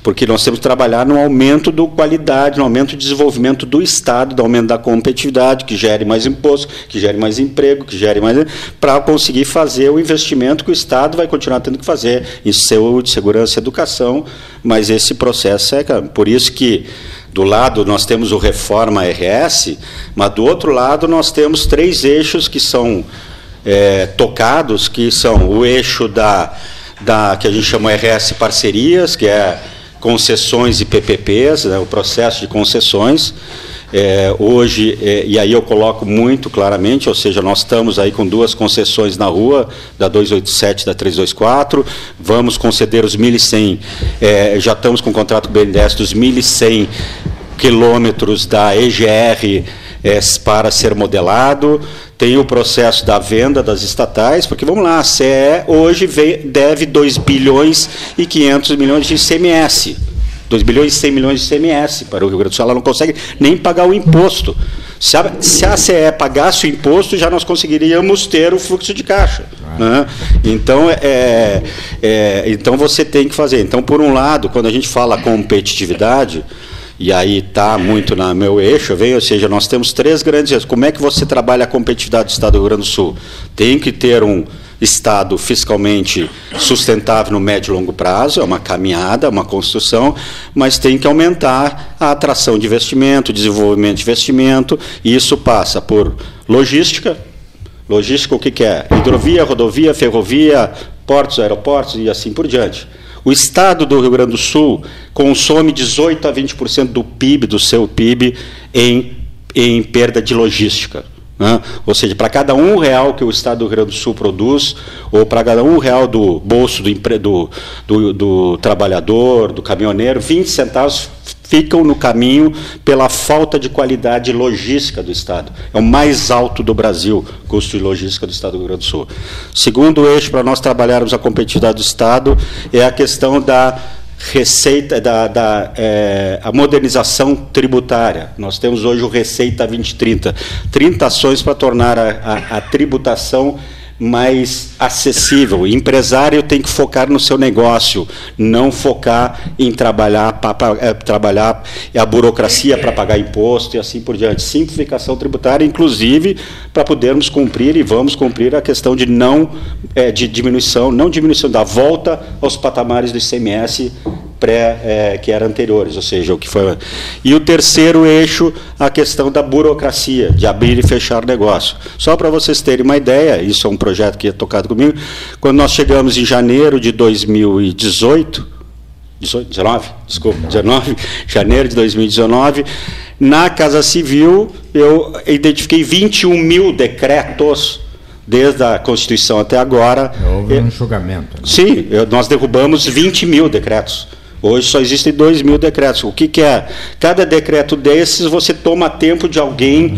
porque nós temos que trabalhar no aumento da qualidade, no aumento do desenvolvimento do Estado, no aumento da competitividade, que gere mais imposto, que gere mais emprego, que gere mais. para conseguir fazer o investimento que o Estado vai continuar tendo que fazer em saúde, segurança educação, mas esse processo é. Por isso que. Do lado nós temos o Reforma RS, mas do outro lado nós temos três eixos que são é, tocados, que são o eixo da, da que a gente chama RS Parcerias, que é concessões e PPPs, né, o processo de concessões. É, hoje, é, e aí eu coloco muito claramente, ou seja, nós estamos aí com duas concessões na rua, da 287 e da 324, vamos conceder os 1.100, é, já estamos com o contrato BNDES dos 1.100 quilômetros da EGR é, para ser modelado, tem o processo da venda das estatais, porque vamos lá, a CE hoje deve 2 bilhões e 500 milhões de ICMS. 2 bilhões e 100 milhões de ICMS para o Rio Grande do Sul. Ela não consegue nem pagar o imposto. Se a, se a CE pagasse o imposto, já nós conseguiríamos ter o fluxo de caixa. Né? Então, é, é, então você tem que fazer. Então, por um lado, quando a gente fala competitividade, e aí está muito no meu eixo, vem, ou seja, nós temos três grandes. Como é que você trabalha a competitividade do Estado do Rio Grande do Sul? Tem que ter um Estado fiscalmente sustentável no médio e longo prazo, é uma caminhada, uma construção, mas tem que aumentar a atração de investimento, desenvolvimento de investimento, e isso passa por logística. Logística, o que, que é? Hidrovia, rodovia, ferrovia, portos, aeroportos e assim por diante. O estado do Rio Grande do Sul consome 18 a 20% do PIB, do seu PIB, em, em perda de logística. Né? Ou seja, para cada um real que o Estado do Rio Grande do Sul produz, ou para cada um real do bolso do, do, do, do trabalhador, do caminhoneiro, 20 centavos ficam no caminho pela falta de qualidade logística do Estado. É o mais alto do Brasil, custo de logística do Estado do Rio Grande do Sul. Segundo eixo para nós trabalharmos a competitividade do Estado é a questão da receita da, da é, a modernização tributária. Nós temos hoje o Receita 2030, 30 ações para tornar a, a, a tributação mais acessível. Empresário tem que focar no seu negócio, não focar em trabalhar, pra, pra, é, trabalhar a burocracia para pagar imposto e assim por diante. Simplificação tributária, inclusive, para podermos cumprir e vamos cumprir a questão de não é, de diminuição, não diminuição da volta aos patamares do ICMS pré é, que eram anteriores, ou seja, o que foi. E o terceiro eixo, a questão da burocracia, de abrir e fechar negócio. Só para vocês terem uma ideia, isso é um projeto que é tocado comigo. Quando nós chegamos em janeiro de 2018, 18, 19, desculpa, 19, janeiro de 2019, na Casa Civil eu identifiquei 21 mil decretos desde a Constituição até agora. Houve um julgamento. Né? Sim, eu, nós derrubamos 20 mil decretos. Hoje só existem 2 mil decretos. O que, que, é? Cada decreto desses você toma tempo de alguém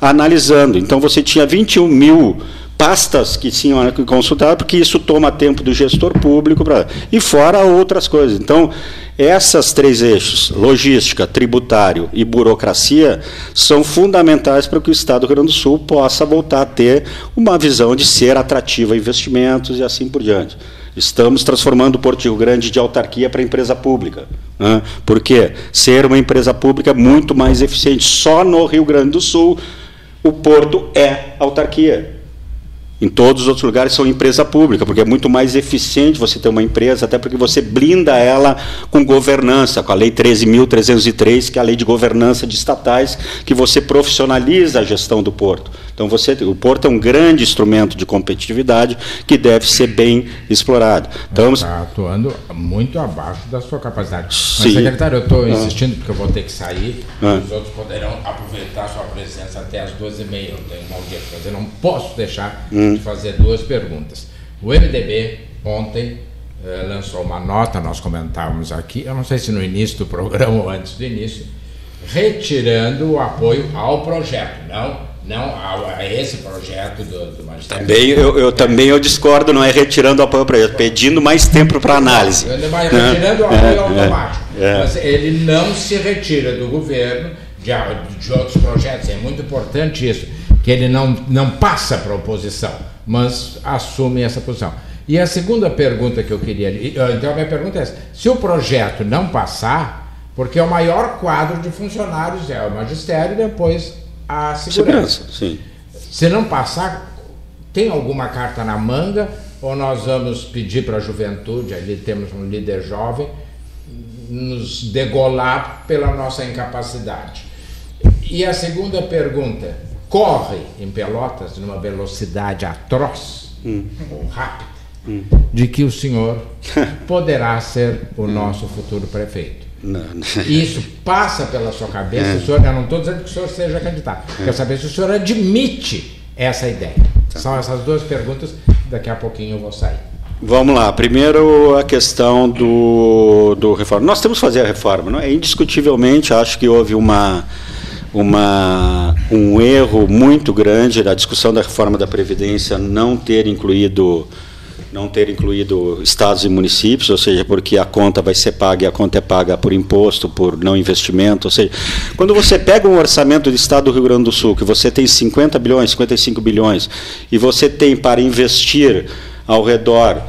analisando. Então você tinha 21 mil pastas que tinham que consultar, porque isso toma tempo do gestor público e fora outras coisas. Então, essas três eixos, logística, tributário e burocracia, são fundamentais para que o Estado do Rio Grande do Sul possa voltar a ter uma visão de ser atrativo a investimentos e assim por diante. Estamos transformando o Porto Rio Grande de autarquia para empresa pública. Né? Por quê? Ser uma empresa pública é muito mais eficiente. Só no Rio Grande do Sul, o porto é autarquia. Em todos os outros lugares são empresa pública, porque é muito mais eficiente você ter uma empresa, até porque você blinda ela com governança, com a Lei 13.303, que é a lei de governança de estatais, que você profissionaliza a gestão do porto. Então, você, o porto é um grande instrumento de competitividade que deve ser bem explorado. Então, está atuando muito abaixo da sua capacidade. Sim. Mas, secretário, eu estou insistindo porque eu vou ter que sair, ah. os outros poderão aproveitar sua presença até as duas e meia. Eu tenho uma audiência, mas eu não posso deixar hum. De fazer duas perguntas. O MDB, ontem, eh, lançou uma nota, nós comentávamos aqui, eu não sei se no início do programa ou antes do início, retirando o apoio ao projeto, não não a, esse projeto do, do Ministério. Também eu, eu, também eu discordo, não é retirando o apoio ao projeto, pedindo mais tempo para análise. Mas retirando o apoio é, automático. É, Mas ele não se retira do governo de, de outros projetos. É muito importante isso, que ele não, não passa para a oposição, mas assume essa posição. E a segunda pergunta que eu queria. Então, a minha pergunta é essa: se o projeto não passar, porque é o maior quadro de funcionários é o magistério, depois a segurança. segurança sim. Se não passar, tem alguma carta na manga ou nós vamos pedir para a juventude, ali temos um líder jovem, nos degolar pela nossa incapacidade? E a segunda pergunta, corre em Pelotas numa velocidade atroz hum. ou rápida, hum. de que o senhor poderá ser o nosso futuro prefeito. Não, não. Isso passa pela sua cabeça, é. o senhor, eu não estou dizendo que o senhor seja candidato, é. quero saber se o senhor admite essa ideia. Tá. São essas duas perguntas, daqui a pouquinho eu vou sair. Vamos lá. Primeiro, a questão do, do reforma. Nós temos que fazer a reforma. Não é? Indiscutivelmente, acho que houve uma, uma, um erro muito grande da discussão da reforma da Previdência não ter incluído não ter incluído estados e municípios, ou seja, porque a conta vai ser paga e a conta é paga por imposto, por não investimento, ou seja, quando você pega um orçamento do estado do Rio Grande do Sul, que você tem 50 bilhões, 55 bilhões, e você tem para investir ao redor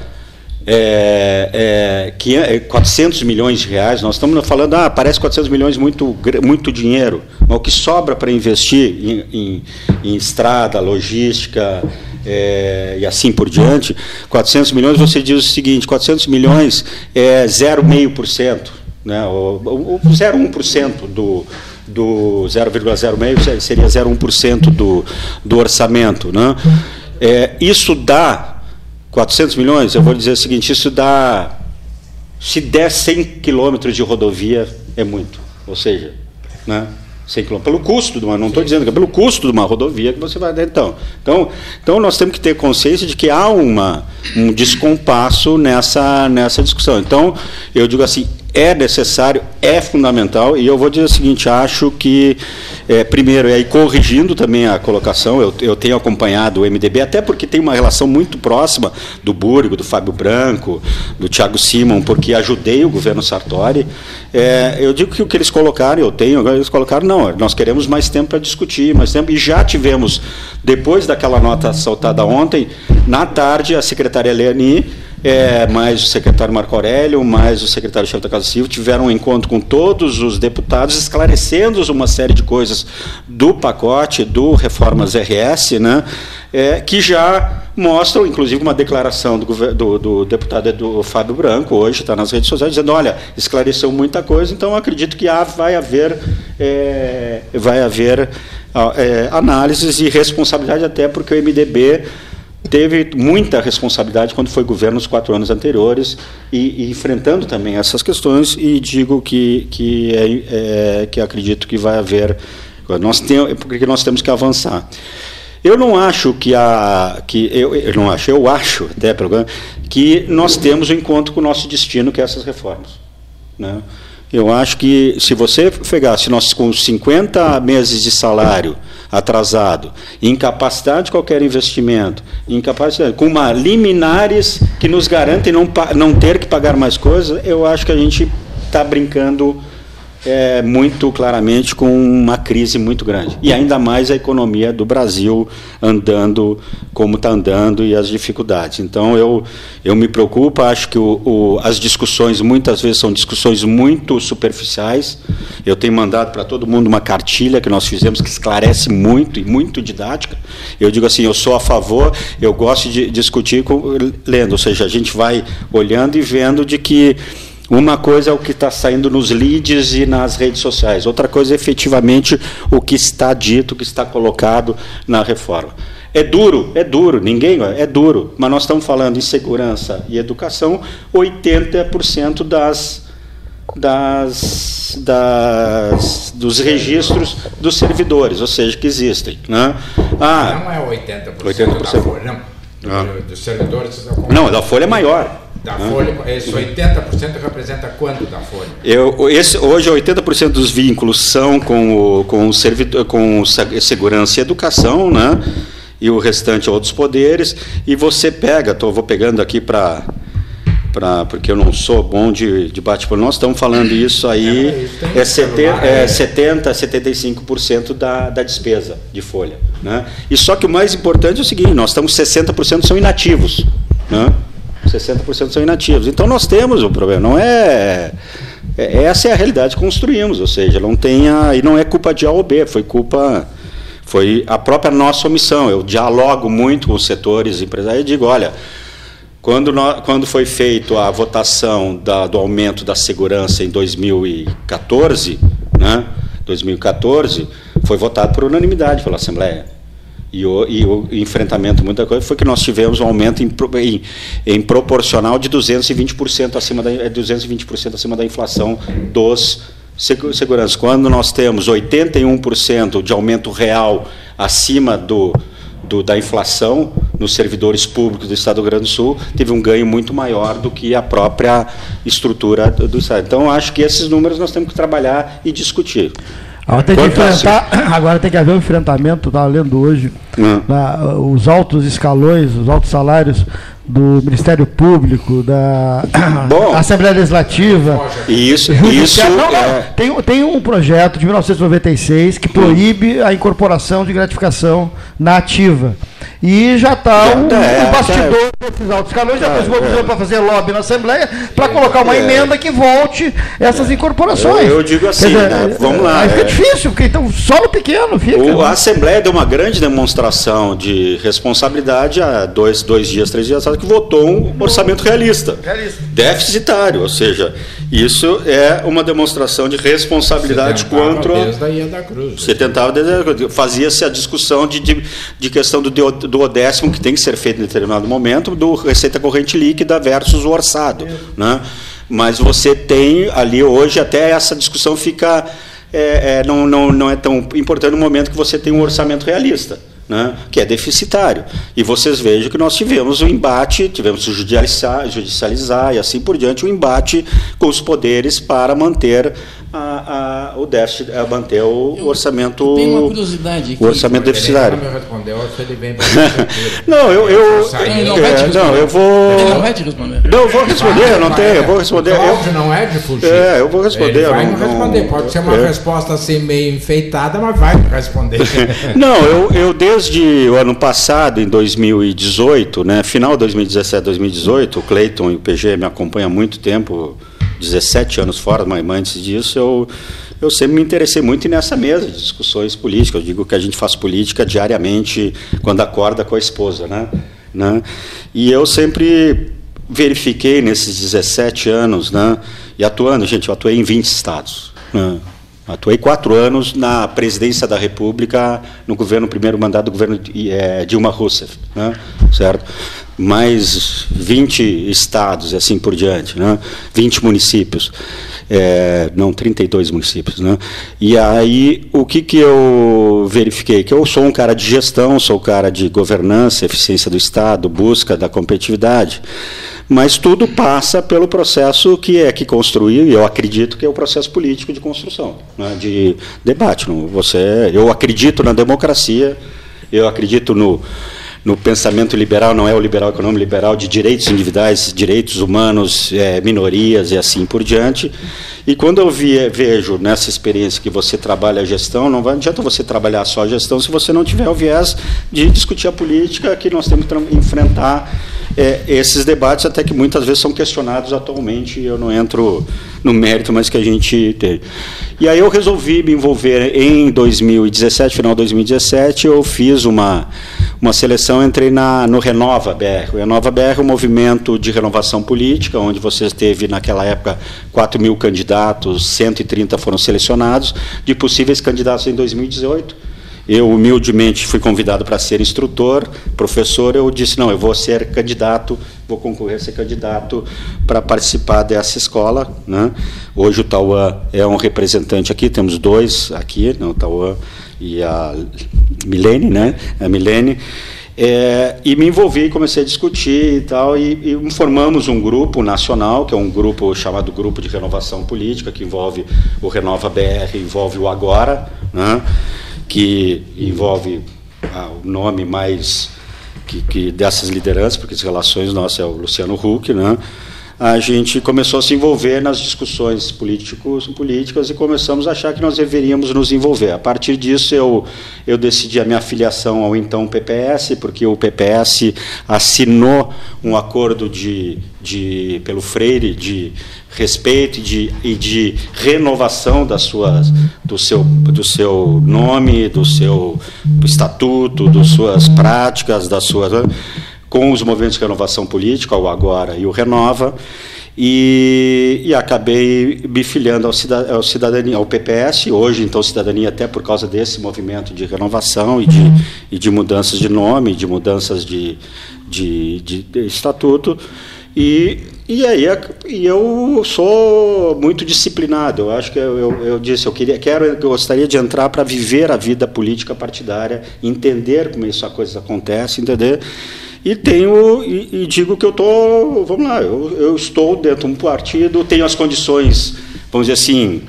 é, é, 400 é, milhões de reais, nós estamos falando, ah, parece 400 milhões muito, muito dinheiro, mas o que sobra para investir em, em, em estrada, logística, é, e assim por diante, 400 milhões, você diz o seguinte, 400 milhões é 0,5%, né, ou, ou 0,1% do, do 0,06 seria 0,1% do, do orçamento. Né? É, isso dá 400 milhões, eu vou dizer o seguinte, isso dá, se der 100 quilômetros de rodovia, é muito. Ou seja, né? 100 km, pelo custo de uma, não estou dizendo que é pelo custo de uma rodovia que você vai então. Então, então nós temos que ter consciência de que há uma, um descompasso nessa, nessa discussão. Então, eu digo assim, é necessário, é fundamental, e eu vou dizer o seguinte, acho que, é, primeiro, é aí corrigindo também a colocação, eu, eu tenho acompanhado o MDB, até porque tem uma relação muito próxima do Burgo, do Fábio Branco, do Tiago Simon, porque ajudei o governo Sartori. É, eu digo que o que eles colocaram, eu tenho, eles colocaram, não, nós queremos mais tempo para discutir, mais tempo, e já tivemos, depois daquela nota soltada ontem, na tarde, a secretária Leani é, mais o secretário Marco Aurélio, mais o secretário-chefe da Casa Civil, tiveram um encontro com todos os deputados, esclarecendo uma série de coisas do pacote, do Reformas RS, né, é, que já mostram, inclusive, uma declaração do, do, do deputado do Fábio Branco, hoje está nas redes sociais, dizendo, olha, esclareceu muita coisa, então acredito que há, vai haver, é, vai haver é, análises e responsabilidade, até porque o MDB teve muita responsabilidade quando foi governo nos quatro anos anteriores e, e enfrentando também essas questões e digo que que é, é, que acredito que vai haver nós temos porque nós temos que avançar eu não acho que a que eu, eu não acho eu acho até pelo que nós temos o um encontro com o nosso destino que é essas reformas né? eu acho que se você pegasse nós com 50 meses de salário atrasado, incapacidade de qualquer investimento, incapacidade, com uma liminares que nos garantem não, não ter que pagar mais coisas, eu acho que a gente está brincando é, muito claramente com uma crise muito grande. E ainda mais a economia do Brasil andando como está andando e as dificuldades. Então, eu, eu me preocupo, acho que o, o, as discussões muitas vezes são discussões muito superficiais. Eu tenho mandado para todo mundo uma cartilha que nós fizemos que esclarece muito e muito didática. Eu digo assim, eu sou a favor, eu gosto de discutir com, lendo, ou seja, a gente vai olhando e vendo de que uma coisa é o que está saindo nos leads e nas redes sociais, outra coisa é efetivamente o que está dito, o que está colocado na reforma. É duro, é duro, ninguém é duro, mas nós estamos falando em segurança e educação, 80% das, das, das, dos registros dos servidores, ou seja, que existem. Né? Ah, não é 80%, 80%. da folha, não. Ah. Dos servidores. Não, da folha é maior. Da folha, esse 80% representa quanto da folha? Eu, esse, hoje, 80% dos vínculos são com, o, com, o servidor, com segurança e educação, né? e o restante outros poderes. E você pega, tô, vou pegando aqui para. Pra, porque eu não sou bom de, de bate-por. Nós estamos falando isso aí, é, é, 70, é 70, 75% da, da despesa de folha. Né? E só que o mais importante é o seguinte: nós estamos 60% são inativos. Né? 60% são inativos. Então nós temos o problema, não é, é, essa é a realidade que construímos, ou seja, não tenha e não é culpa de A ou B, foi culpa foi a própria nossa omissão. Eu dialogo muito com os setores empresariais e digo, olha, quando, nós, quando foi feita a votação da, do aumento da segurança em 2014, né, 2014, foi votado por unanimidade pela Assembleia. E o, e o enfrentamento, muita coisa, foi que nós tivemos um aumento em, em, em proporcional de 220% acima da, 220% é, acima da inflação dos segurança. Quando nós temos 81% de aumento real acima do, do, da inflação nos servidores públicos do Estado do Rio Grande do Sul, teve um ganho muito maior do que a própria estrutura do Estado. Então, acho que esses números nós temos que trabalhar e discutir. Agora tem, que enfrentar, agora tem que haver um enfrentamento, estava lendo hoje, hum. na, os altos escalões, os altos salários do Ministério Público, da Bom, Assembleia Legislativa. Isso, isso. Não, não, é... tem, tem um projeto de 1996 que proíbe a incorporação de gratificação na ativa. E já está o, é, o bastidor é, desses altos escalões, já fez mobilizou é. para fazer lobby na Assembleia, para colocar uma é. emenda que volte essas incorporações. Eu, eu digo assim, dizer, né? vamos lá. Aí fica difícil, porque então solo pequeno fica. O, né? A Assembleia deu uma grande demonstração de responsabilidade há dois, dois dias, três dias atrás, que votou um orçamento realista, realista. deficitário, ou seja, isso é uma demonstração de responsabilidade contra. Desde a Cruz. Você tentava desde Fazia-se a discussão de, de, de questão do, do décimo, que tem que ser feito em determinado momento, do receita corrente líquida versus o orçado. Né? Mas você tem ali hoje, até essa discussão fica. É, é, não, não, não é tão importante no momento que você tem um orçamento realista né, que é deficitário. E vocês vejam que nós tivemos o um embate, tivemos que judicializar, judicializar e assim por diante, o um embate com os poderes para manter a, a, o déficit, a manter o eu, orçamento. Eu tenho uma curiosidade aqui. O orçamento deficitário. Não me respondeu, ele vem Não, eu. eu, não, é, não, eu vou. Ele não vai te responder. Não, eu vou responder, eu não tenho, eu vou responder. Óbvio, não é de fugir. É, eu vou responder. Ele vai não, responder. Pode ser uma é. resposta assim meio enfeitada, mas vai responder. Não, eu, eu desde o ano passado, em 2018, né, final de 2017, 2018, o Cleiton e o PG me acompanham há muito tempo 17 anos fora, mas antes disso eu, eu sempre me interessei muito nessa mesa de discussões políticas. Eu digo que a gente faz política diariamente quando acorda com a esposa, né? né? E eu sempre verifiquei nesses 17 anos, né? E atuando, gente, eu atuei em 20 estados. Né? Atuei quatro anos na presidência da República, no governo, primeiro mandato do governo é, Dilma Rousseff, né? certo? Mais 20 estados e assim por diante, né? 20 municípios, é, não, 32 municípios. Né? E aí, o que, que eu verifiquei? Que eu sou um cara de gestão, sou um cara de governança, eficiência do Estado, busca da competitividade. Mas tudo passa pelo processo que é que construiu, e eu acredito que é o processo político de construção, né, de debate. Não? Você, eu acredito na democracia, eu acredito no, no pensamento liberal, não é o liberal econômico, liberal de direitos individuais, direitos humanos, é, minorias e assim por diante. E quando eu vi, vejo nessa experiência que você trabalha a gestão, não adianta você trabalhar só a gestão se você não tiver o viés de discutir a política que nós temos que enfrentar é, esses debates, até que muitas vezes são questionados atualmente, eu não entro no mérito, mas que a gente tem. E aí eu resolvi me envolver em 2017, final de 2017, eu fiz uma, uma seleção, entrei na, no Renova BR. O Renova BR é um movimento de renovação política, onde você teve, naquela época, 4 mil candidatos, 130 foram selecionados, de possíveis candidatos em 2018 eu, humildemente, fui convidado para ser instrutor, professor. Eu disse: não, eu vou ser candidato, vou concorrer a ser candidato para participar dessa escola. Né? Hoje o Tauã é um representante aqui, temos dois aqui, né? o Tauã e a Milene, né? a Milene. É, e me envolvi, comecei a discutir e tal, e, e, formamos um grupo nacional, que é um grupo chamado Grupo de Renovação Política, que envolve o Renova BR, envolve o Agora, né? Que envolve ah, o nome mais que, que, dessas lideranças, porque as relações nossas é o Luciano Huck, né? a gente começou a se envolver nas discussões políticos, políticas e começamos a achar que nós deveríamos nos envolver. A partir disso, eu, eu decidi a minha filiação ao então PPS, porque o PPS assinou um acordo de, de, pelo Freire de respeito e de, e de renovação das suas, do, seu, do seu nome, do seu estatuto, das suas práticas, das suas com os movimentos de renovação política, o Agora e o Renova, e, e acabei me filiando ao, cidad, ao, cidadania, ao PPS, hoje, então, cidadania até por causa desse movimento de renovação e de, uhum. e de mudanças de nome, de mudanças de, de, de, de estatuto, e, e aí e eu sou muito disciplinado. Eu acho que eu, eu, eu disse, eu queria, quero, eu gostaria de entrar para viver a vida política partidária, entender como isso a coisa acontece, entender. E tenho e, e digo que eu estou, vamos lá, eu, eu, estou dentro de um partido, tenho as condições, vamos dizer assim,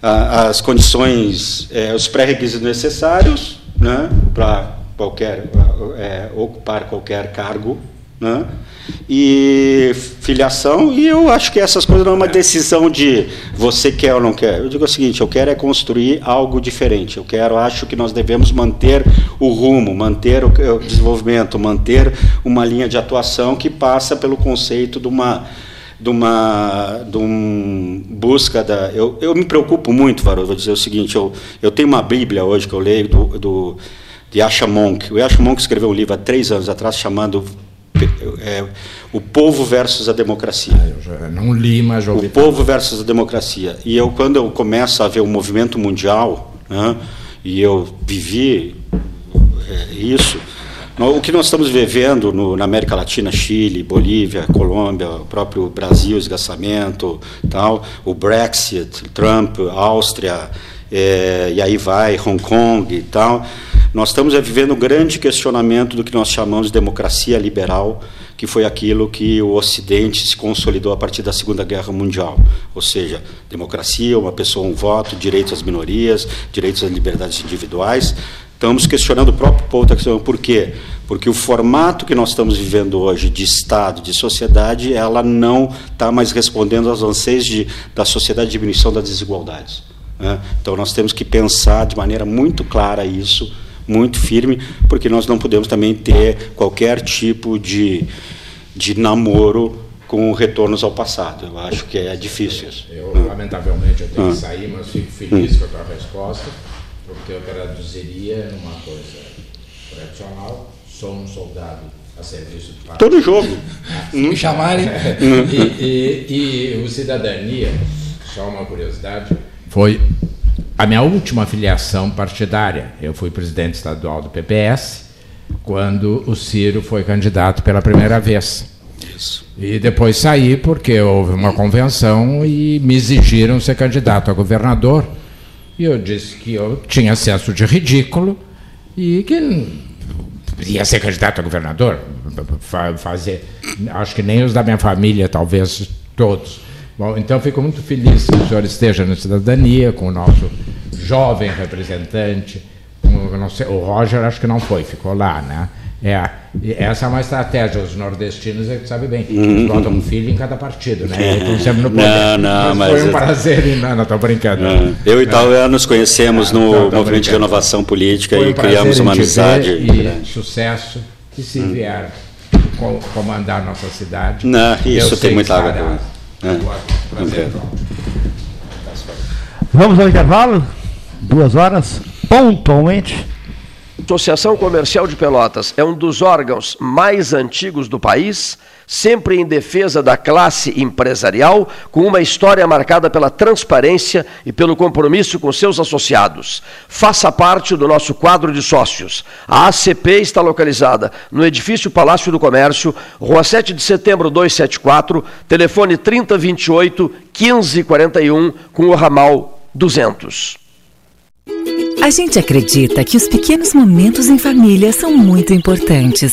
as condições, é, os pré-requisitos necessários, né, para qualquer é, ocupar qualquer cargo né? E filiação, e eu acho que essas coisas não é uma decisão de você quer ou não quer. Eu digo o seguinte, eu quero é construir algo diferente. Eu quero, acho que nós devemos manter o rumo, manter o, desenvolvimento, manter uma linha de atuação que passa pelo conceito de uma de uma de um busca da eu, eu me preocupo muito, Varol, vou dizer o seguinte, eu, eu tenho uma Bíblia hoje que eu leio do, do de Asha Monk. O Asha Monk escreveu um livro há três anos atrás chamado é, o povo versus a democracia. Ah, não li, mas já ouvi O povo versus a democracia. E eu, quando eu começo a ver o movimento mundial, né, e eu vivi é, isso, o que nós estamos vivendo no, na América Latina, Chile, Bolívia, Colômbia, o próprio Brasil, esgaçamento, tal, o Brexit, Trump, Áustria, é, e aí vai, Hong Kong e tal. Nós estamos vivendo um grande questionamento do que nós chamamos de democracia liberal, que foi aquilo que o Ocidente se consolidou a partir da Segunda Guerra Mundial. Ou seja, democracia, uma pessoa, um voto, direitos às minorias, direitos às liberdades individuais. Estamos questionando o próprio povo da questão. Por quê? Porque o formato que nós estamos vivendo hoje de Estado, de sociedade, ela não está mais respondendo aos anseios de, da sociedade de diminuição das desigualdades. Né? Então, nós temos que pensar de maneira muito clara isso muito firme, porque nós não podemos também ter qualquer tipo de, de namoro com retornos ao passado. Eu acho que é difícil isso. Eu, lamentavelmente, eu tenho que sair, mas fico feliz com a tua resposta, porque eu traduziria numa coisa tradicional, sou um soldado a serviço do Todo jogo. Me chamarem. e, e, e o Cidadania, só uma curiosidade, foi a minha última filiação partidária. Eu fui presidente estadual do PPS quando o Ciro foi candidato pela primeira vez. Isso. E depois saí porque houve uma convenção e me exigiram ser candidato a governador. E eu disse que eu tinha senso de ridículo e que ia ser candidato a governador. Fazer, acho que nem os da minha família, talvez todos. Bom, então fico muito feliz que o senhor esteja na cidadania com o nosso jovem representante. Sei, o Roger acho que não foi, ficou lá, né? É, essa é uma estratégia. Os nordestinos, é que sabe bem, eles botam um filho em cada partido, né? Então sempre no poder. Não, não, mas. Foi um prazer, e não, não estou brincando. Não. Eu e Itália nos conhecemos Não, no movimento de brincando. renovação política Foi e um criamos uma amizade. E sucesso, que se vier co- comandar nossa cidade. Não, eu isso tem muita água. Estará. É. Prazer. Vamos ao intervalo? Duas horas, pontualmente. Associação Comercial de Pelotas é um dos órgãos mais antigos do país, sempre em defesa da classe empresarial, com uma história marcada pela transparência e pelo compromisso com seus associados. Faça parte do nosso quadro de sócios. A ACP está localizada no edifício Palácio do Comércio, Rua 7 de Setembro 274, telefone 3028 1541, com o ramal 200. A gente acredita que os pequenos momentos em família são muito importantes.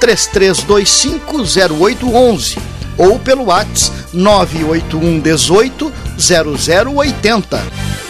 33250811 ou pelo WhatsApp 981 18 0080.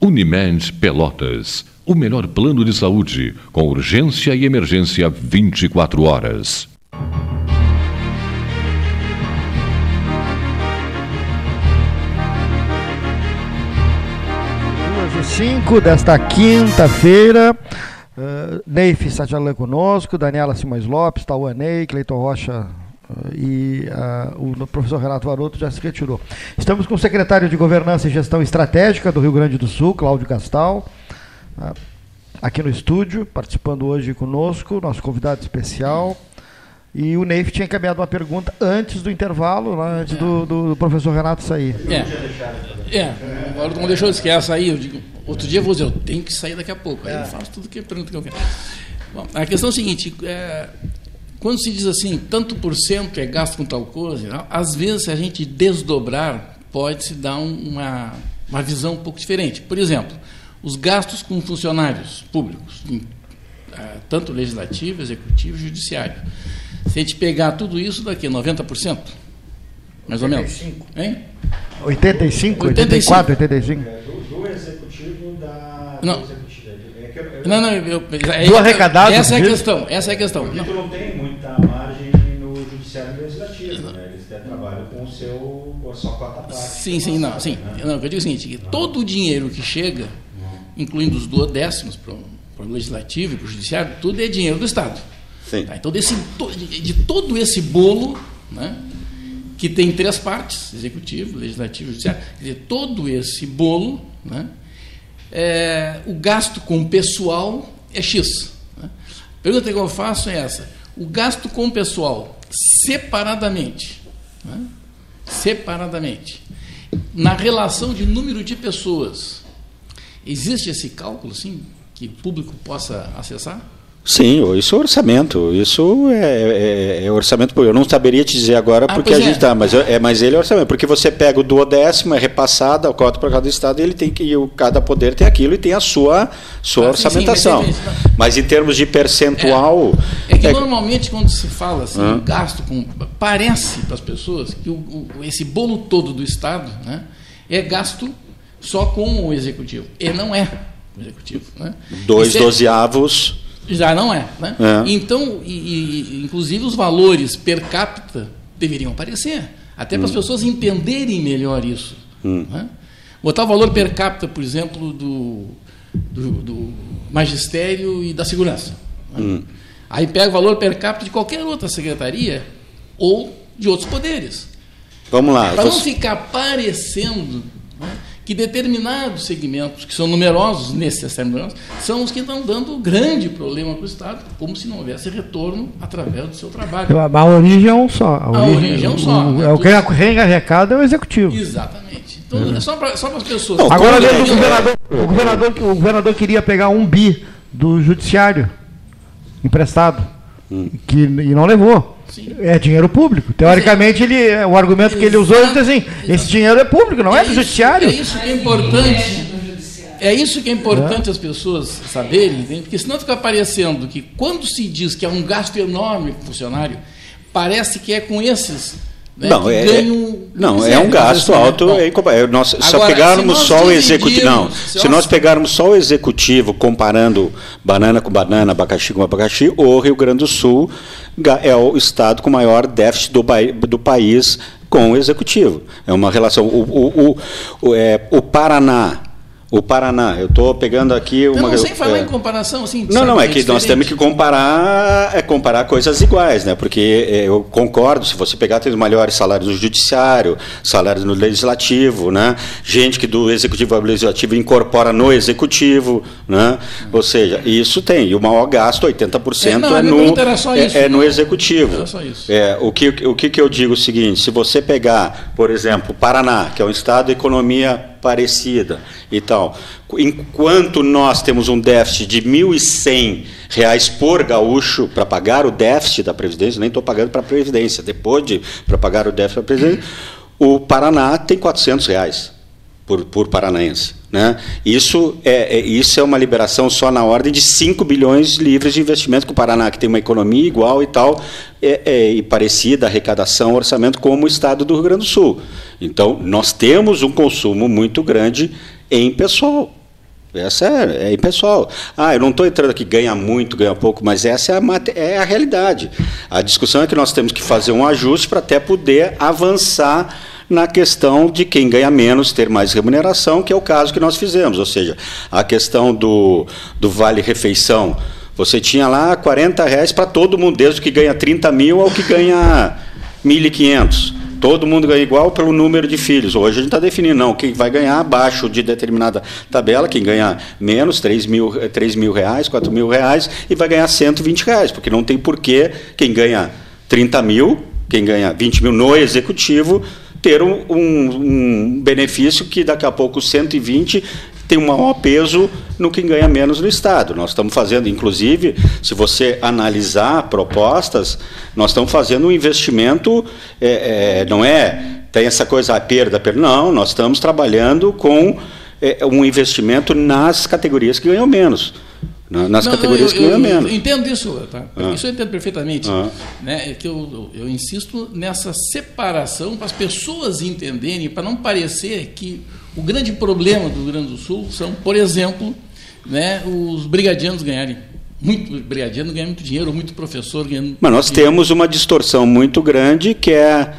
Unimed Pelotas. O melhor plano de saúde, com urgência e emergência 24 horas. Duas e cinco desta quinta-feira. Uh, Neif Satialan conosco, Daniela Simões Lopes, Tauan Ney, Cleiton Rocha e uh, o professor Renato Varoto já se retirou. Estamos com o secretário de Governança e Gestão Estratégica do Rio Grande do Sul, Cláudio Castal, aqui no estúdio, participando hoje conosco, nosso convidado especial. E o Neif tinha encaminhado uma pergunta antes do intervalo, lá, antes é. do, do, professor Renato sair. É, é. agora não deixou de quer sair, eu digo, outro dia eu vou dizer, eu tenho que sair daqui a pouco. Aí é. eu faço tudo que pergunta que eu quero. Bom, a questão é a seguinte, é, quando se diz assim, tanto por cento é gasto com tal coisa, às vezes se a gente desdobrar, pode se dar uma, uma visão um pouco diferente. Por exemplo, os gastos com funcionários públicos, é, tanto legislativo, executivo e judiciário. Se a gente pegar tudo isso daqui, 90%? Mais ou menos? Hein? 85, 84, 85? Do, executivo da. Não. É não, não, eu, é, do arrecadado. Essa é a questão. Essa é a questão. Porque não. tu não tem muita margem no judiciário e legislativo, né? Eles têm trabalho com o seu, com a sua parte. Sim, sim, não, sim. Né? Não, eu digo o seguinte, que todo o dinheiro que chega, incluindo os duodécimos para o legislativo e para o judiciário, tudo é dinheiro do Estado. Sim. Tá? Então, desse, de todo esse bolo, né, que tem três partes, executivo, legislativo e judiciário, quer dizer, todo esse bolo, né, é, o gasto com pessoal é X. Né? A pergunta que eu faço é essa. O gasto com pessoal, separadamente, né, separadamente, na relação de número de pessoas, existe esse cálculo, sim, que o público possa acessar? Sim, isso é orçamento. Isso é, é, é, orçamento. Eu não saberia te dizer agora ah, porque a gente está, é. mas, é, mas ele é orçamento. Porque você pega o duodécimo, é repassado, a cota para cada estado, e ele tem que, e o, cada poder tem aquilo e tem a sua, sua ah, orçamentação. Sim, sim, mas, mas, em termos de percentual. É, é que normalmente quando se fala assim, hum? gasto com. Parece para as pessoas que o, o, esse bolo todo do Estado né, é gasto só com o executivo. E não é o executivo. Né? Dois dozeavos já não é. Né? É. Então, e, e, inclusive os valores per capita deveriam aparecer, até para as hum. pessoas entenderem melhor isso. Hum. Né? Botar o valor per capita, por exemplo, do, do, do magistério e da segurança. Né? Hum. Aí pega o valor per capita de qualquer outra secretaria ou de outros poderes. Vamos lá. Para não ficar parecendo né, que determinados segmentos, que são numerosos, necessariamente são os que estão dando grande problema para o Estado, como se não houvesse retorno através do seu trabalho. A, origem é um só. A, a origem, origem, é um só. O, é o que é arrecada é o executivo. Exatamente. Então, uhum. é só para as pessoas. Não, Agora, o governador, o, governador, o governador queria pegar um bi do judiciário emprestado, hum. que, e não levou. Sim. É dinheiro público. Teoricamente, ele, o argumento que ele usou é assim: esse dinheiro é público, não é, é do judiciário. É isso que é importante. É isso que é importante é. as pessoas saberem, entende? porque senão fica parecendo que quando se diz que é um gasto enorme para o funcionário, parece que é com esses né, não, é, não é um gasto alto. É, é, nós, Agora, só pegarmos só o executivo. Não, se, se nós pegarmos só o executivo comparando banana com banana, abacaxi com abacaxi, o Rio Grande do Sul é o estado com maior déficit do, do país com o executivo. É uma relação. O, o, o, o, é, o Paraná o Paraná, eu estou pegando aqui uma. Não, sem falar é, em comparação, assim. Não, não, é que nós temos que comparar, é comparar coisas iguais, né? Porque é, eu concordo, se você pegar, tem os maiores salários no judiciário, salários no legislativo, né? Gente que do executivo ao legislativo incorpora no executivo, né? Ou seja, isso tem. E o maior gasto, 80%, é, não, é, no, isso, é, é, no executivo. Era só isso. É, o, que, o que eu digo é o seguinte: se você pegar, por exemplo, Paraná, que é um estado economia parecida e tal. Enquanto nós temos um déficit de R$ 1.100 por gaúcho para pagar o déficit da Previdência, nem estou pagando para a Previdência, depois de para pagar o déficit da Previdência, o Paraná tem 400 reais por, por paranaense. Né? Isso, é, é, isso é uma liberação só na ordem de 5 bilhões livres de investimento, que o Paraná, que tem uma economia igual e tal, é, é, e parecida, arrecadação, orçamento, como o estado do Rio Grande do Sul. Então, nós temos um consumo muito grande em pessoal. Essa é, é pessoal. Ah, eu não estou entrando aqui ganha muito, ganha pouco, mas essa é a, é a realidade. A discussão é que nós temos que fazer um ajuste para até poder avançar na questão de quem ganha menos ter mais remuneração, que é o caso que nós fizemos. Ou seja, a questão do, do vale-refeição. Você tinha lá 40 reais para todo mundo, desde o que ganha 30 mil ao que ganha 1.500. Todo mundo ganha igual pelo número de filhos. Hoje a gente está definindo, não, quem vai ganhar abaixo de determinada tabela, quem ganha menos, 3 mil, 3 mil reais, 4 mil reais, e vai ganhar 120 reais, porque não tem porquê quem ganha 30 mil, quem ganha 20 mil no executivo, ter um, um, um benefício que daqui a pouco 120 tem um maior peso no que ganha menos no Estado. Nós estamos fazendo, inclusive, se você analisar propostas, nós estamos fazendo um investimento, é, é, não é, tem essa coisa, a perda, a perda, não, nós estamos trabalhando com é, um investimento nas categorias que ganham menos nas não, categorias não, eu, que ganham menos. Eu entendo isso, tá? ah. isso eu entendo perfeitamente. Ah. Né? É que eu, eu, eu, insisto nessa separação para as pessoas entenderem, para não parecer que o grande problema do Rio Grande do Sul são, por exemplo, né, os brigadianos ganharem. Muito brigadiano ganhando muito dinheiro, muito professor ganhando. Mas nós dinheiro. temos uma distorção muito grande que é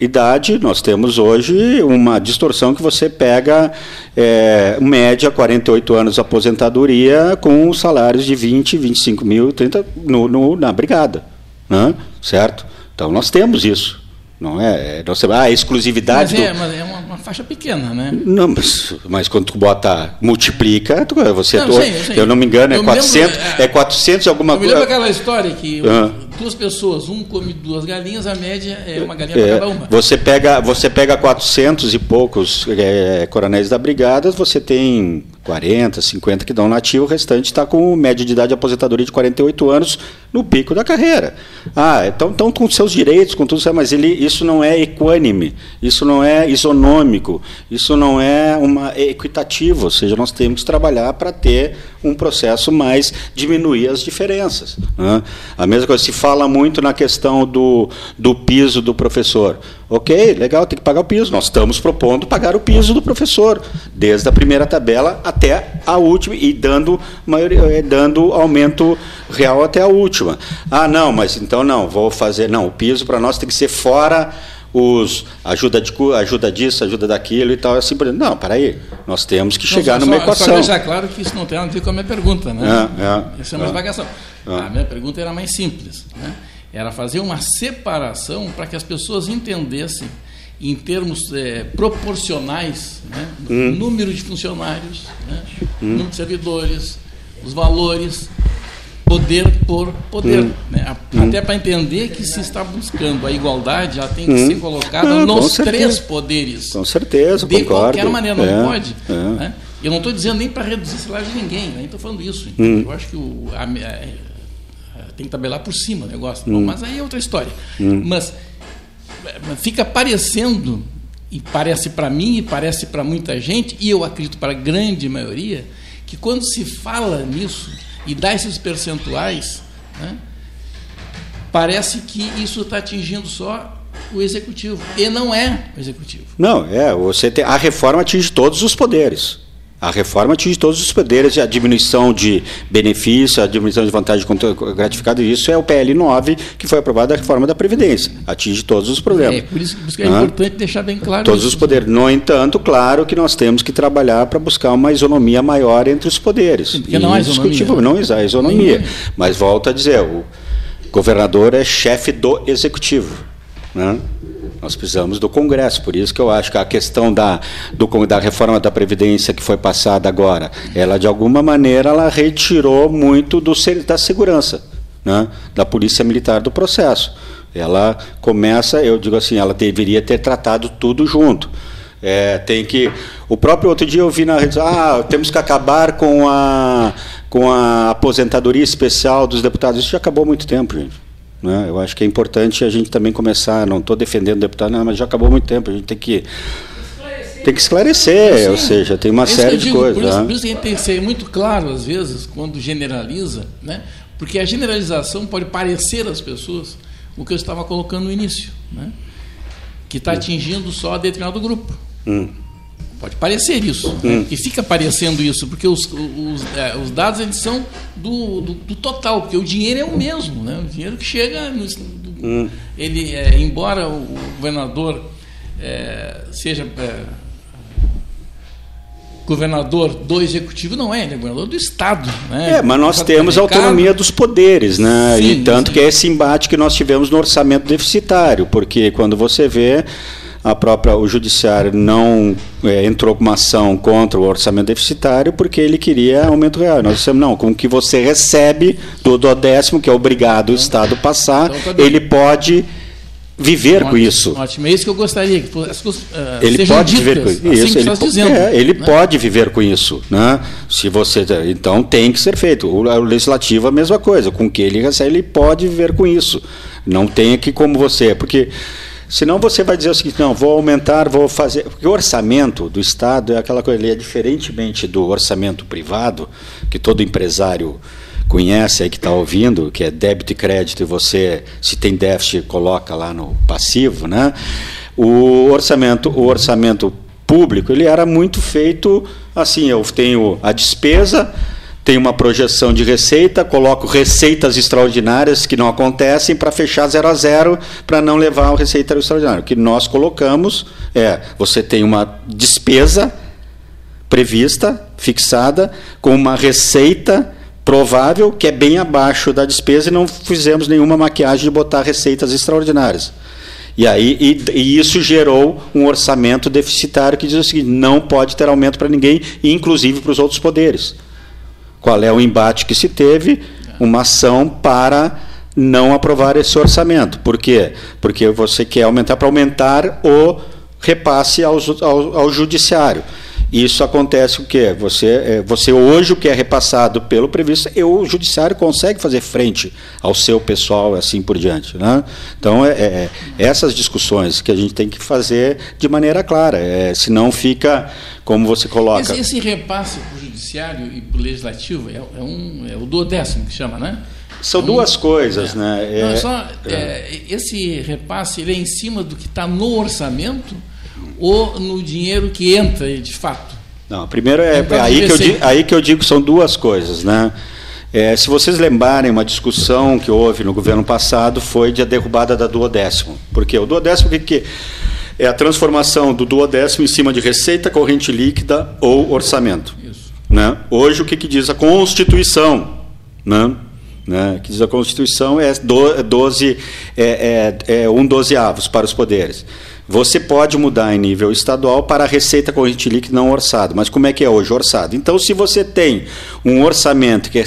idade, nós temos hoje uma distorção que você pega é, média 48 anos de aposentadoria com salários de 20, 25 mil, 30 no, no, na brigada, né? certo? Então nós temos isso. Não é? Nós, ah, a exclusividade. Mas é, do... mas é uma, uma, faixa pequena, né? Não, mas, mas quando tu bota, multiplica, tu, você. Não, eu, sei, eu, sei. eu não me engano, é eu é 400, lembro, é, é 400 alguma coisa. Eu me lembro aquela história que uhum. Duas pessoas, um come duas galinhas, a média é uma galinha é, para cada uma. Você pega, você pega 400 e poucos é, coronéis da brigada, você tem 40, 50 que dão nativo, o restante está com média de idade de aposentadoria de 48 anos no pico da carreira. Ah, então estão com seus direitos, com tudo, mas ele, isso não é equânime, isso não é isonômico, isso não é uma é equitativo, ou seja, nós temos que trabalhar para ter um processo mais diminuir as diferenças. Né? A mesma coisa, se fala muito na questão do, do piso do professor. Ok, legal, tem que pagar o piso. Nós estamos propondo pagar o piso do professor, desde a primeira tabela até a última, e dando, maioria, eh, dando aumento real até a última. Ah, não, mas então não, vou fazer. Não, o piso para nós tem que ser fora os ajuda, de, ajuda disso, ajuda daquilo e tal, assim por Não, peraí, nós temos que chegar não, só, numa equação. Só deixar claro que isso não tem nada a ver com a minha pergunta, né? É, é, isso é uma é. É. A minha pergunta era mais simples, né? Era fazer uma separação para que as pessoas entendessem em termos é, proporcionais, né? Hum. número de funcionários, né? hum. número de servidores, os valores, poder por poder. Hum. Né? Hum. Até para entender que se está buscando a igualdade, ela tem que hum. ser colocada não, nos três poderes. Com certeza, De concordo. qualquer maneira, não é, pode. É. Né? Eu não estou dizendo nem para reduzir o salário de ninguém, nem estou falando isso. Hum. Eu acho que o, a, a, tem que tabelar por cima o negócio. Hum. Bom, mas aí é outra história. Hum. Mas fica parecendo, e parece para mim, e parece para muita gente, e eu acredito para a grande maioria, que quando se fala nisso e dá esses percentuais, né, parece que isso está atingindo só o executivo. E não é o executivo. Não, é. Você tem, a reforma atinge todos os poderes. A reforma atinge todos os poderes, a diminuição de benefício, a diminuição de vantagem gratificada, isso é o PL 9, que foi aprovado a reforma da Previdência. Atinge todos os problemas. É, por isso, por isso que é ah, importante deixar bem claro Todos isso. os poderes. No entanto, claro que nós temos que trabalhar para buscar uma isonomia maior entre os poderes. Porque não há isonomia. Não há isonomia. Mas volto a dizer, o governador é chefe do executivo. Né? Nós precisamos do Congresso, por isso que eu acho que a questão da, do, da reforma da Previdência que foi passada agora, ela de alguma maneira ela retirou muito do, da segurança, né, da Polícia Militar do processo. Ela começa, eu digo assim, ela deveria ter tratado tudo junto. É, tem que. O próprio outro dia eu vi na rede, ah, temos que acabar com a, com a aposentadoria especial dos deputados. Isso já acabou há muito tempo, gente. Né? Eu acho que é importante a gente também começar. Não estou defendendo o deputado, não, mas já acabou muito tempo. A gente tem que tem que esclarecer, Sim. ou seja, tem uma é série de coisas. Por isso, né? por isso a gente tem que ser muito claro, às vezes, quando generaliza, né? porque a generalização pode parecer às pessoas o que eu estava colocando no início, né? que está atingindo só determinado grupo. Hum. Pode parecer isso, né? hum. né? e fica parecendo isso, porque os, os, é, os dados eles são do, do, do, total, porque o dinheiro é o mesmo, né? o dinheiro que chega, no, do, hum. ele, é, embora o governador é, seja é, governador do executivo não é, ele é governador do Estado. Né? É, mas nós temos a autonomia dos poderes, né? Sim, e tanto sim. que é esse embate que nós tivemos no orçamento deficitário, porque quando você vê a própria o judiciário não é, entrou com uma ação contra o orçamento deficitário porque ele queria aumento real. Nós dissemos não, com o que você recebe do, do décimo que é obrigado o Estado passar, então, tá ele pode viver ótimo, com isso. Ótimo, é isso que eu gostaria que as coisas, uh, ele pode viver com assim isso. ele, dizendo, é, ele né? pode viver com isso, né? Se você então tem que ser feito. O, o legislativo a mesma coisa, com que ele recebe, ele pode viver com isso. Não tem que como você, porque senão você vai dizer o seguinte, não, vou aumentar, vou fazer, porque o orçamento do Estado é aquela coisa, ele é diferentemente do orçamento privado, que todo empresário conhece aí que está ouvindo, que é débito e crédito, e você, se tem déficit, coloca lá no passivo, né? O orçamento, o orçamento público, ele era muito feito assim, eu tenho a despesa, tenho uma projeção de receita, coloco receitas extraordinárias que não acontecem para fechar zero a zero, para não levar o receita extraordinário. O que nós colocamos é, você tem uma despesa prevista, fixada, com uma receita provável que é bem abaixo da despesa e não fizemos nenhuma maquiagem de botar receitas extraordinárias. E aí e, e isso gerou um orçamento deficitário que diz o seguinte: não pode ter aumento para ninguém, inclusive para os outros poderes. Qual é o embate que se teve? Uma ação para não aprovar esse orçamento. Por quê? Porque você quer aumentar para aumentar o repasse ao, ao, ao judiciário. Isso acontece o quê? Você, é, você hoje o que é repassado pelo previsto, o judiciário consegue fazer frente ao seu pessoal assim por diante. Né? Então, é, é, essas discussões que a gente tem que fazer de maneira clara, é, senão fica como você coloca. Esse, esse repasse judiciário e para o legislativo é, é, um, é o duodécimo que chama, né? São é um, duas coisas, é. né? Não, só, esse repasse ele é em cima do que está no orçamento ou no dinheiro que entra de fato? Não, primeiro é, é aí, que eu digo, aí que eu digo são duas coisas, né? É, se vocês lembrarem, uma discussão que houve no governo passado foi de a derrubada da duodécimo. Porque o duodécimo que, que é a transformação do duodécimo em cima de receita corrente líquida ou orçamento. Isso. Né? Hoje o que, que diz a Constituição? Né? Né? Que diz a Constituição é 12, é, é, é um dozeavos para os poderes. Você pode mudar em nível estadual para a receita corrente líquida não orçado. Mas como é que é hoje orçado? Então, se você tem um orçamento que é,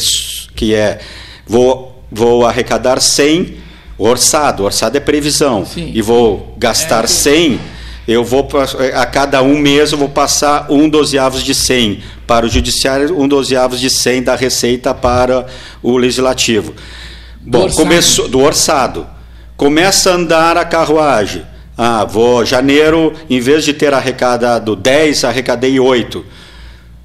que é vou, vou arrecadar 100, orçado, orçado é previsão, Sim. e vou gastar é, 100, eu vou a cada um mês eu vou passar um dozeavos de 100 para o judiciário, um dozeavos de 100 da receita para o legislativo. Bom, do começou do orçado. Começa a andar a carruagem ah, vou, janeiro, em vez de ter arrecadado 10, arrecadei 8.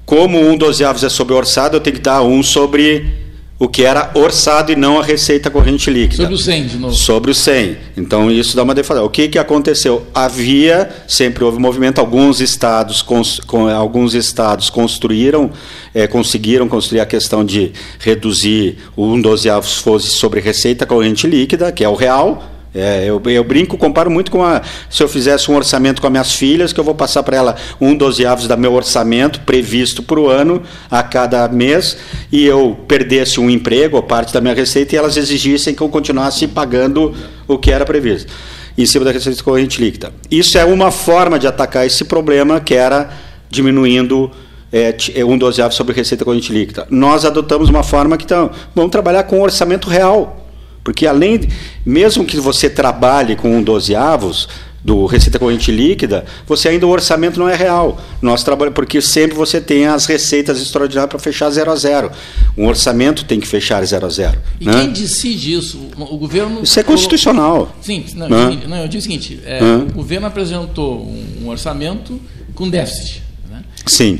Como um dozeavos é sobre orçado, eu tenho que dar um sobre o que era orçado e não a receita corrente líquida. Sobre o 100, de novo. Sobre o 100. Então, isso dá uma defasagem. O que, que aconteceu? Havia, sempre houve movimento, alguns estados, cons, com, alguns estados construíram, é, conseguiram construir a questão de reduzir o um dozeavos fosse sobre receita corrente líquida, que é o real, é, eu, eu, brinco, comparo muito com a, se eu fizesse um orçamento com as minhas filhas, que eu vou passar para ela um dozeavos da meu orçamento previsto para o ano a cada mês, e eu perdesse um emprego ou parte da minha receita e elas exigissem que eu continuasse pagando o que era previsto, em cima da receita corrente líquida. Isso é uma forma de atacar esse problema que era diminuindo é, é um dozeavo sobre receita corrente líquida. Nós adotamos uma forma que então, vamos trabalhar com orçamento real porque além, mesmo que você trabalhe com um dozeavos, do receita corrente líquida, você ainda o orçamento não é real. Nós trabalhamos porque sempre você tem as receitas extraordinárias para fechar zero a zero. Um orçamento tem que fechar zero a zero. E né? quem decide isso? O governo. Isso é constitucional. Sim, não, Hã? não, eu digo o seguinte: é, o governo apresentou um, orçamento com déficit. Né? Sim.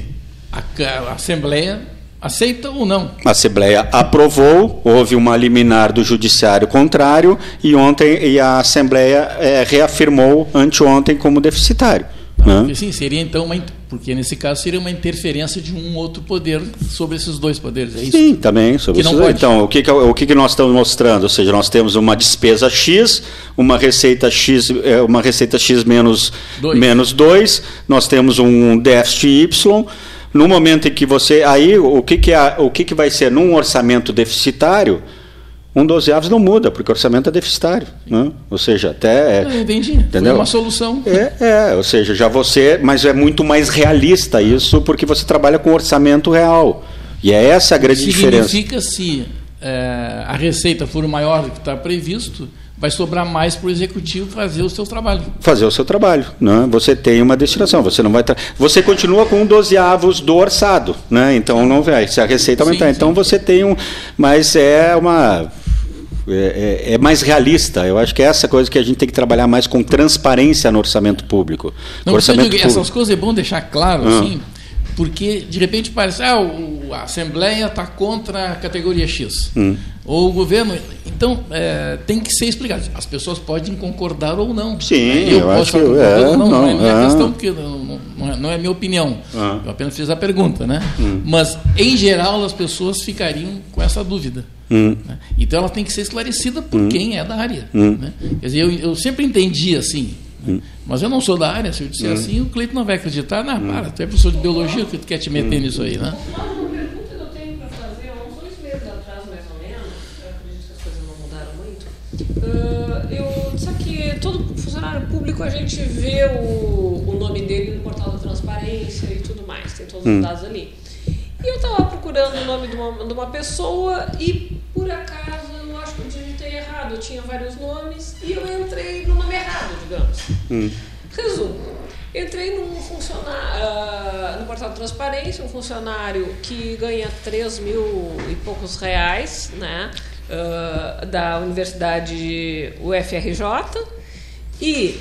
A, a Assembleia aceita ou não? A Assembleia aprovou, houve uma liminar do Judiciário contrário e ontem e a Assembleia eh, reafirmou anteontem como deficitário. né? Porque, sim, seria então uma. Porque nesse caso seria uma interferência de um outro poder sobre esses dois poderes. É isso? Sim, também. Sobre Que isso. pode. Então, o, que, que, o que, que nós estamos mostrando? Ou seja, nós temos uma despesa X, uma receita X, eh, uma receita X menos Dois. menos 2, nós temos um déficit Y. No momento em que você. Aí, o que, que, é, o que, que vai ser num orçamento deficitário? Um dozeavos não muda, porque o orçamento é deficitário. Né? Ou seja, até. é- Eu entendi. Entendeu? Foi uma solução. É, é, ou seja, já você, mas é muito mais realista isso, porque você trabalha com orçamento real. E é essa a grande diferença. Significa se eh, a receita for maior do que está previsto, vai sobrar mais para o executivo fazer o seu trabalho. Fazer o seu trabalho, né? Você tem uma destinação, você não vai, você continua com um dozeavos do orçado, né? Então não vai, se a receita aumentar, Sim, então você tem um, mas é uma é, é- é mais realista. Eu acho que é essa coisa que a gente tem que trabalhar mais com transparência no orçamento público. Não, orçamento digo, essas coisas é bom deixar claro, Ah. assim, porque de repente parece, ah, o- a Assembleia está contra a categoria X. Hum. Ou o governo. Então, é, tem que ser explicado. As pessoas podem concordar ou não. Sim, Né? eu posso acho que- concordando é, ou não, não é não, minha é. questão, porque não, não é, é minha opinião. Ah. Eu apenas fiz a pergunta, né? Hum. Mas, em geral, as pessoas ficariam com essa dúvida. Hum. né? Então, ela tem que ser esclarecida por Hum. quem é da área. Hum. né? Quer dizer, eu, eu sempre entendi assim. né? Mas eu não sou da área, se eu disser Hum. assim, o Cleiton não vai acreditar. Não, para, tu é professor de biologia, que tu quer te meter Hum. nisso aí, né? Uma pergunta que eu tenho para fazer, há uns dois meses atrás, mais ou menos, eu acredito que as coisas não mudaram ah, eu sabe que todo funcionário público a gente vê o, o nome dele no portal da transparência e tudo mais, tem todos Hum. os dados ali. E eu estava procurando o nome de uma, de uma pessoa e, por acaso, eu acho que eu digitei errado. Eu tinha vários nomes e eu entrei no nome errado, digamos. Hum. Resumo. Entrei num funcionário, ah, no portal de transparência, um funcionário que ganha 3 mil e poucos reais, né? Ah, da Universidade UFRJ. E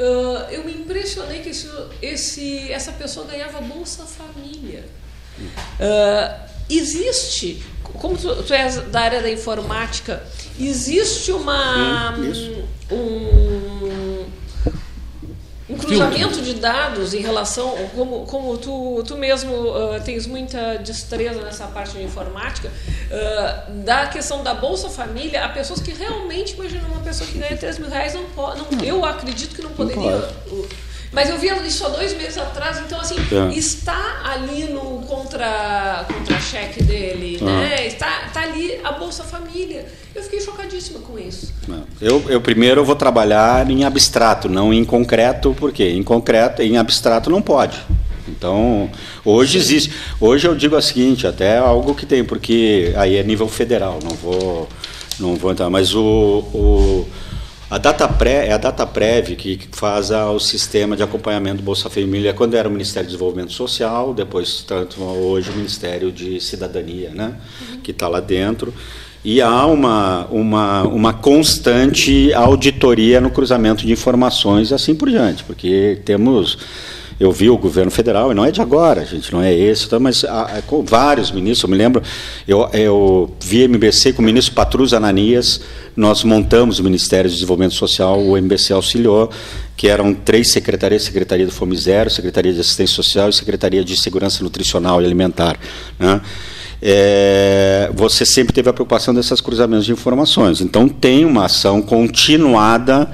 ah, eu me impressionei que esse, esse- essa pessoa ganhava Bolsa Família. Ah, existe, como tu, tu és da área da informática, existe uma Sim, isso. um, um cruzamento de dados em relação, como, como tu, tu mesmo ah, tens muita destreza nessa parte de informática, ah, da questão da Bolsa Família, há pessoas que realmente imaginam uma pessoa que ganha 3 mil reais, não pode, não, eu acredito que não poderia. pode. Mas eu vi isso há dois meses atrás, então assim, É. está ali no contra, contra-cheque dele, Ah. né? Está, está ali a Bolsa Família. Eu fiquei chocadíssima com isso. Não. Eu, eu primeiro eu vou trabalhar em abstrato, não em concreto, porque em concreto, em abstrato não pode. Então, hoje existe. Hoje eu digo o seguinte, até algo que tem, porque aí é nível federal, não vou, não vou entrar, mas o, o a data pré é a data prévia que faz o sistema de acompanhamento do Bolsa Família quando era o Ministério do Desenvolvimento Social, depois tanto hoje o Ministério de Cidadania, né, que está lá dentro. E há uma, uma, uma constante auditoria no cruzamento de informações e assim por diante, porque temos. Eu vi o governo federal, e não é de agora, gente, não é esse, tá, mas há- há com vários ministros, eu me lembro, eu, eu vi MBC com o ministro Patrus Ananias, nós montamos o Ministério do Desenvolvimento Social, o MBC auxiliou, que eram três secretarias, Secretaria do Fome Zero, Secretaria de Assistência Social e Secretaria de Segurança Nutricional e Alimentar. Né? É, você sempre teve a preocupação desses cruzamentos de informações. Então, tem uma ação continuada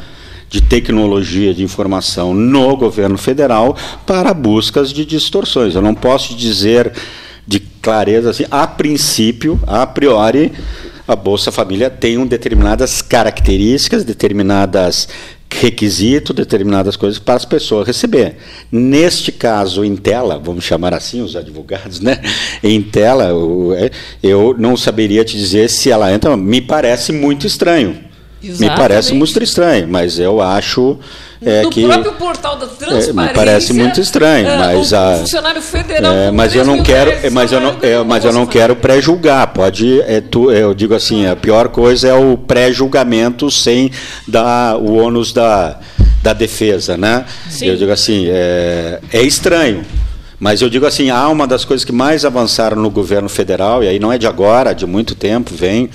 de tecnologia de informação no governo federal para buscas de distorções. Eu não posso dizer de clareza assim, a princípio, a priori, a Bolsa Família tem um determinadas características, determinadas requisitos, determinadas coisas para as pessoas receber. Neste caso, em tela, vamos chamar assim os advogados, né? Em tela, é, eu não saberia te dizer se ela entra, me parece muito estranho. Me parece Exatamente. muito estranho, mas eu acho, é no que próprio portal da transparência. é, me parece muito estranho, é, mas o a funcionário federal. é, mas eu 3 não quero, é, de mas eu não, é, mas eu não quero pré-julgar. Pode, é, tu, eu digo assim, a pior coisa é o pré-julgamento sem dar o ônus da, da defesa, né? Sim. Eu digo assim, é, é estranho. Mas eu digo assim, há uma das coisas que mais avançaram no governo federal, e aí não é de agora, de muito tempo vem,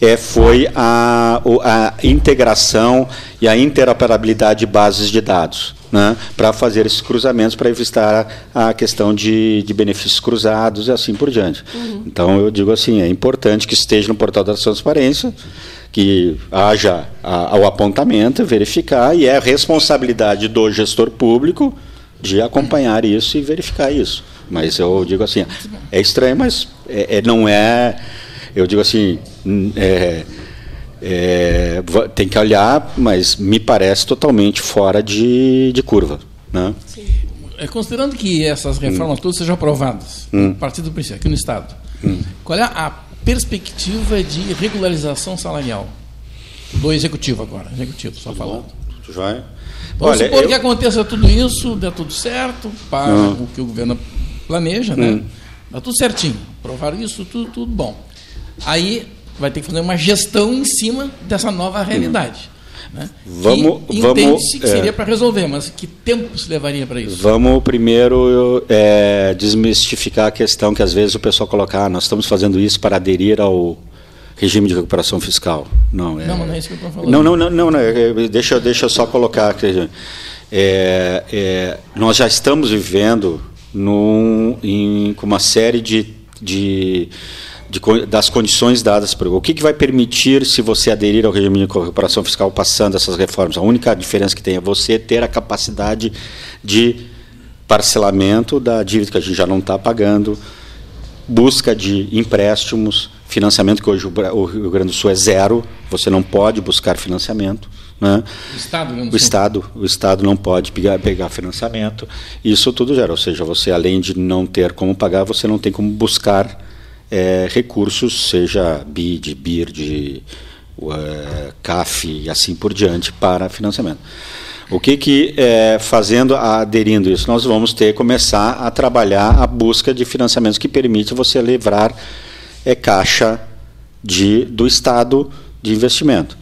é, foi a, a integração e a interoperabilidade de bases de dados. Né, para fazer esses cruzamentos, para evitar a, questão de, de benefícios cruzados e assim por diante. Então, eu digo assim: é importante que esteja no portal da transparência, que haja a- o apontamento, verificar, e é responsabilidade do gestor público de acompanhar isso e verificar isso. Mas eu digo assim, é estranho, mas é, é- não é. Eu digo assim, hum, é, é, tem que olhar, mas me parece totalmente fora de, de curva. Né? É, considerando que essas reformas todas sejam aprovadas, Hum. a partir do princípio, aqui no Estado, Hum. qual é a perspectiva de regularização salarial do Executivo agora? Executivo, só falando. Tudo jóia? Vamos Olha, supor eu- que aconteça tudo isso, dê tudo certo, para Hum. o que o governo planeja, né? Hum. Dá tudo certinho. Aprovaram isso, tudo, tudo bom. Aí vai ter que fazer uma gestão em cima dessa nova realidade. Né? Vamos- que vamos, que é. seria para resolver, mas que tempo se levaria para isso? Vamos primeiro é, desmistificar a questão que às vezes o pessoal coloca, ah, nós estamos fazendo isso para aderir ao regime de recuperação fiscal. Não, é, Não, mas não é isso que eu estou falando. Não, não, não, não, não, é, deixa, deixa eu só colocar. É, é, nós já estamos vivendo num, em, com uma série de, de, de das condições dadas por o que, que vai permitir se você aderir ao regime de recuperação fiscal passando essas reformas. A única diferença que tem é você ter a capacidade de parcelamento da dívida que a gente já não está pagando, busca de empréstimos, financiamento que hoje o Rio Grande do Sul é zero, você não pode buscar financiamento. Né? O Estado do O. Estado, o Estado não pode pegar, pegar financiamento. Isso tudo gera, ou seja, você além de não ter como pagar, você não tem como buscar eh, recursos, seja BID, BIRD, eh, CAF e assim por diante, para financiamento. O que que eh, fazendo, aderindo isso, nós vamos ter começar a trabalhar a busca de financiamentos que permite você livrar eh, caixa de, do Estado de investimento.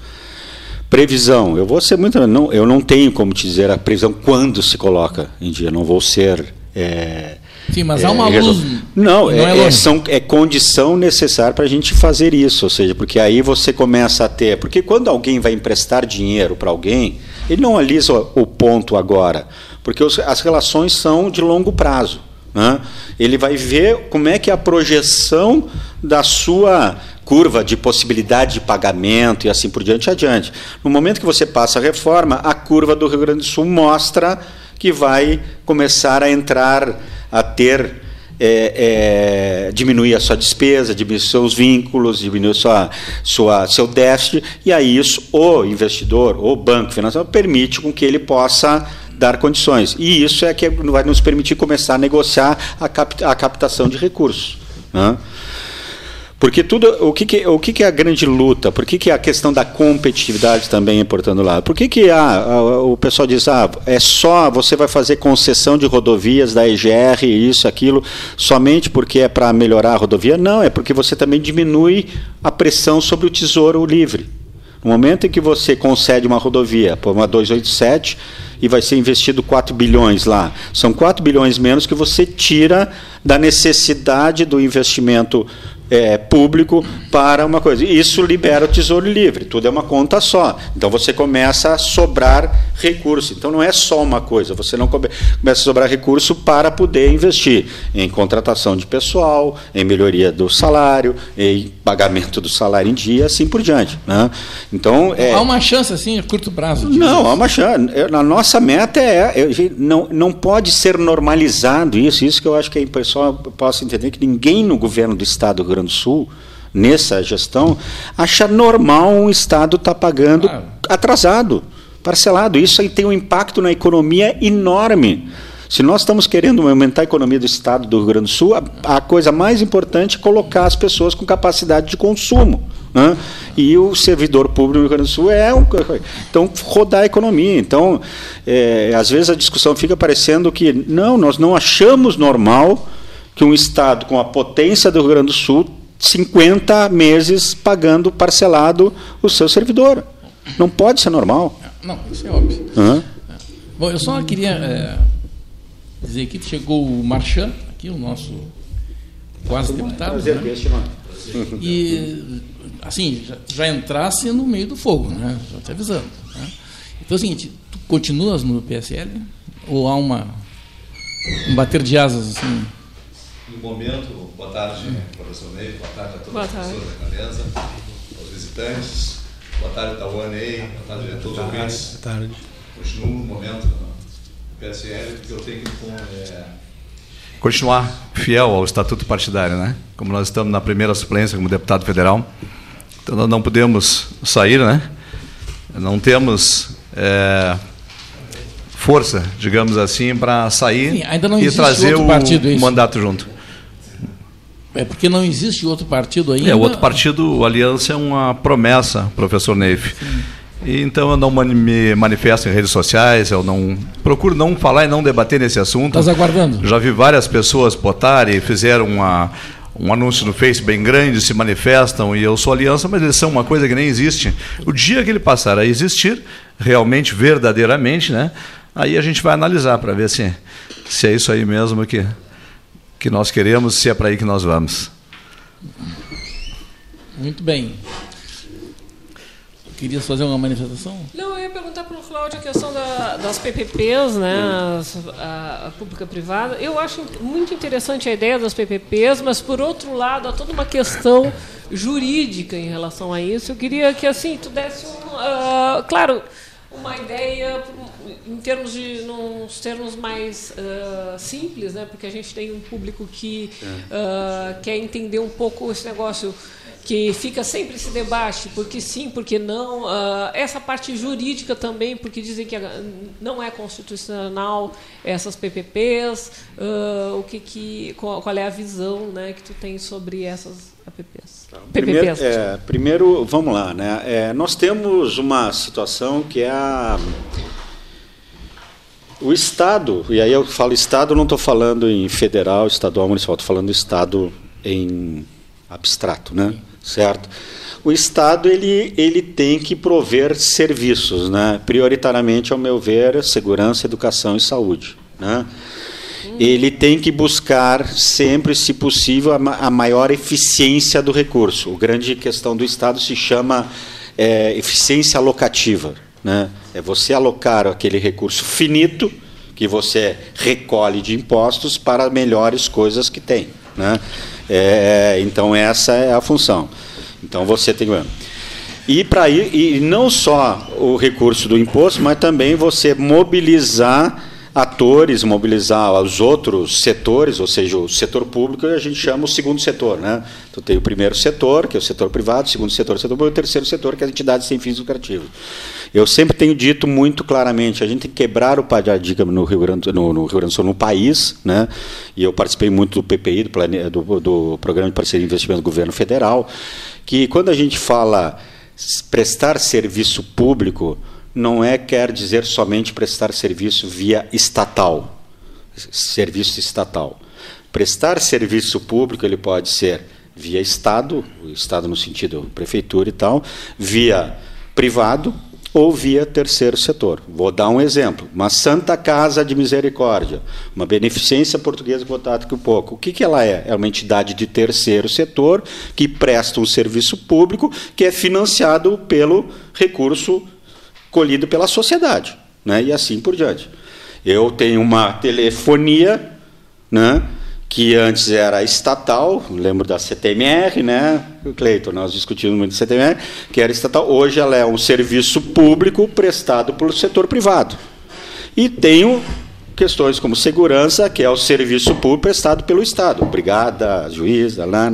Previsão, eu vou ser muito. Não, eu não tenho como te dizer a previsão quando se coloca em dia, não vou ser. é, Sim, mas é, há uma resol- luz. Não, e é, é é, são, é condição necessária para a gente fazer isso, ou seja, porque aí você começa a ter. Porque quando alguém vai emprestar dinheiro para alguém, ele não analisa o ponto agora, porque os- as relações são de longo prazo. né? Ele vai ver como é que é a projeção da sua curva de possibilidade de pagamento e assim por diante adiante. No momento que você passa a reforma, a curva do Rio Grande do Sul mostra que vai começar a entrar, a ter é, é, diminuir a sua despesa, diminuir seus vínculos, diminuir sua, sua, seu déficit, e aí isso o investidor, o banco financeiro, permite com que ele possa dar condições. E isso é que vai nos permitir começar a negociar a, cap, a captação de recursos. Né? Porque tudo, o que, que, o que, que é a grande luta? Por que, que a questão da competitividade também é importando lá? Por que, que o pessoal diz, ah, é só você vai fazer concessão de rodovias da EGR, isso, aquilo, somente porque é para melhorar a rodovia? Não, é porque você também diminui a pressão sobre o tesouro livre. No momento em que você concede uma rodovia, uma 287, e vai ser investido 4 bilhões lá, são 4 bilhões menos que você tira da necessidade do investimento é, público para uma coisa. E isso libera o tesouro livre, tudo é uma conta só. Então você começa a sobrar recurso. Então não é só uma coisa, você não come, começa a sobrar recurso para poder investir em contratação de pessoal, em melhoria do salário, em pagamento do salário em dia, assim por diante. Né? Então, é, Há uma chance, assim, a curto prazo. não, há uma chance. A nossa meta é, é- não, não pode ser normalizado isso. Isso que eu acho que o pessoal possa entender que ninguém no governo do Estado do Grande do Sul, nessa gestão, acha normal um Estado estar pagando atrasado, parcelado. Isso aí tem um impacto na economia enorme. Se nós estamos querendo aumentar a economia do Estado do Rio Grande do Sul, a, a coisa mais importante é colocar as pessoas com capacidade de consumo. Né? E o servidor público no Rio Grande do Sul é um. Então, rodar a economia. Então, é, às vezes a discussão fica parecendo que, não, nós não achamos normal que um Estado com a potência do Rio Grande do Sul 50 meses pagando parcelado o seu servidor. Não pode ser normal. Não, isso é óbvio. Uhum. Bom, eu só queria é, dizer que chegou o Marchand, aqui, o nosso quase deputado. Prazer, né? mano. E, assim, já, já, entrasse no meio do fogo, né? Já te avisando. Né? Então é o seguinte, tu continuas no PSL? Ou há uma, um bater de asas, assim? No momento, boa tarde, professor Ney, boa tarde a todas Boa as tarde. pessoas na mesa, aos visitantes, boa tarde, Tawane aí, boa tarde a todos os ouvintes. Boa tarde. Continuo no momento no PSL, porque eu tenho que é, continuar fiel ao estatuto partidário, né? Como nós estamos na primeira suplência como deputado federal, então nós não podemos sair, né? Não temos é, força, digamos assim, para sair Sim, ainda não e trazer outro o partido, é mandato junto. É porque não existe outro partido ainda. É, o outro partido, o Aliança, é uma promessa, professor Neif. E, então eu não me manifesto em redes sociais, eu não procuro não falar e não debater nesse assunto. Estás aguardando? Já vi várias pessoas botarem, fizeram uma, um anúncio no Face bem grande, se manifestam e eu sou aliança, mas eles são uma coisa que nem existe. O dia que ele passar a existir, realmente, verdadeiramente, né? Aí a gente vai analisar para ver se, se é isso aí mesmo que, que nós queremos, se é para aí que nós vamos. Muito bem. Querias fazer uma manifestação? Não, eu ia perguntar para o Cláudio a questão da- das PPPs, né, as- a, a pública-privada. Eu acho muito interessante a ideia das PPPs, mas, por outro lado, há toda uma questão jurídica em relação a isso. Eu queria que, assim, tu desse, um, ah, claro, uma ideia em termos de, nos termos mais ah, simples, né, porque a gente tem um público que ah, quer entender um pouco esse negócio que fica sempre esse debate, porque sim, porque não. Ah, essa parte jurídica também, porque dizem que não é constitucional essas PPPs. o que que, qual, é a visão né, que tu tem sobre essas APPs? Primeiro, PPPs. é, primeiro, vamos lá, né? É, nós temos uma situação que é a, o Estado, e aí eu falo Estado, não estou falando em federal, estadual, municipal, estou falando Estado em abstrato, né? Certo? O Estado ele, ele tem que prover serviços, né? prioritariamente, ao meu ver, segurança, educação e saúde. Né? Ele tem que buscar sempre, se possível, a, a maior eficiência do recurso. A grande questão do Estado se chama é, eficiência alocativa. Né? É você alocar aquele recurso finito que você recolhe de impostos para melhores coisas que tem. Né? É, então, essa é a função. Então, você tem. E para e não só o recurso do imposto, mas também você mobilizar atores, mobilizar os outros setores, ou seja, o setor público a gente chama o segundo setor, né? Então tem o primeiro setor, que é o setor privado, o segundo setor, o setor público, o terceiro setor, que é as entidades sem fins lucrativos. Eu sempre tenho dito muito claramente, a gente tem que quebrar o paradigma no Rio Grande, no, no Rio Grande do Sul, no país, né? E eu participei muito do PPI, do, plane, do, do Programa de Parceria de Investimento do Governo Federal, que quando a gente fala prestar serviço público, não é quer dizer somente prestar serviço via estatal, serviço estatal. Prestar serviço público ele pode ser via Estado, o Estado no sentido prefeitura e tal, via privado ou via terceiro setor. Vou dar um exemplo. Uma Santa Casa de Misericórdia, uma beneficência portuguesa votada que um pouco. O que, que ela é? É uma entidade de terceiro setor que presta um serviço público que é financiado pelo recurso colhido pela sociedade, né? E assim por diante. Eu tenho uma telefonia, né? Que antes era estatal, lembro da CTMR, né? Cleiton, nós discutimos muito da CTMR, que era estatal. Hoje ela é um serviço público prestado pelo setor privado. E tenho questões como segurança, que é o serviço público prestado pelo Estado. Brigada, juíza, lá,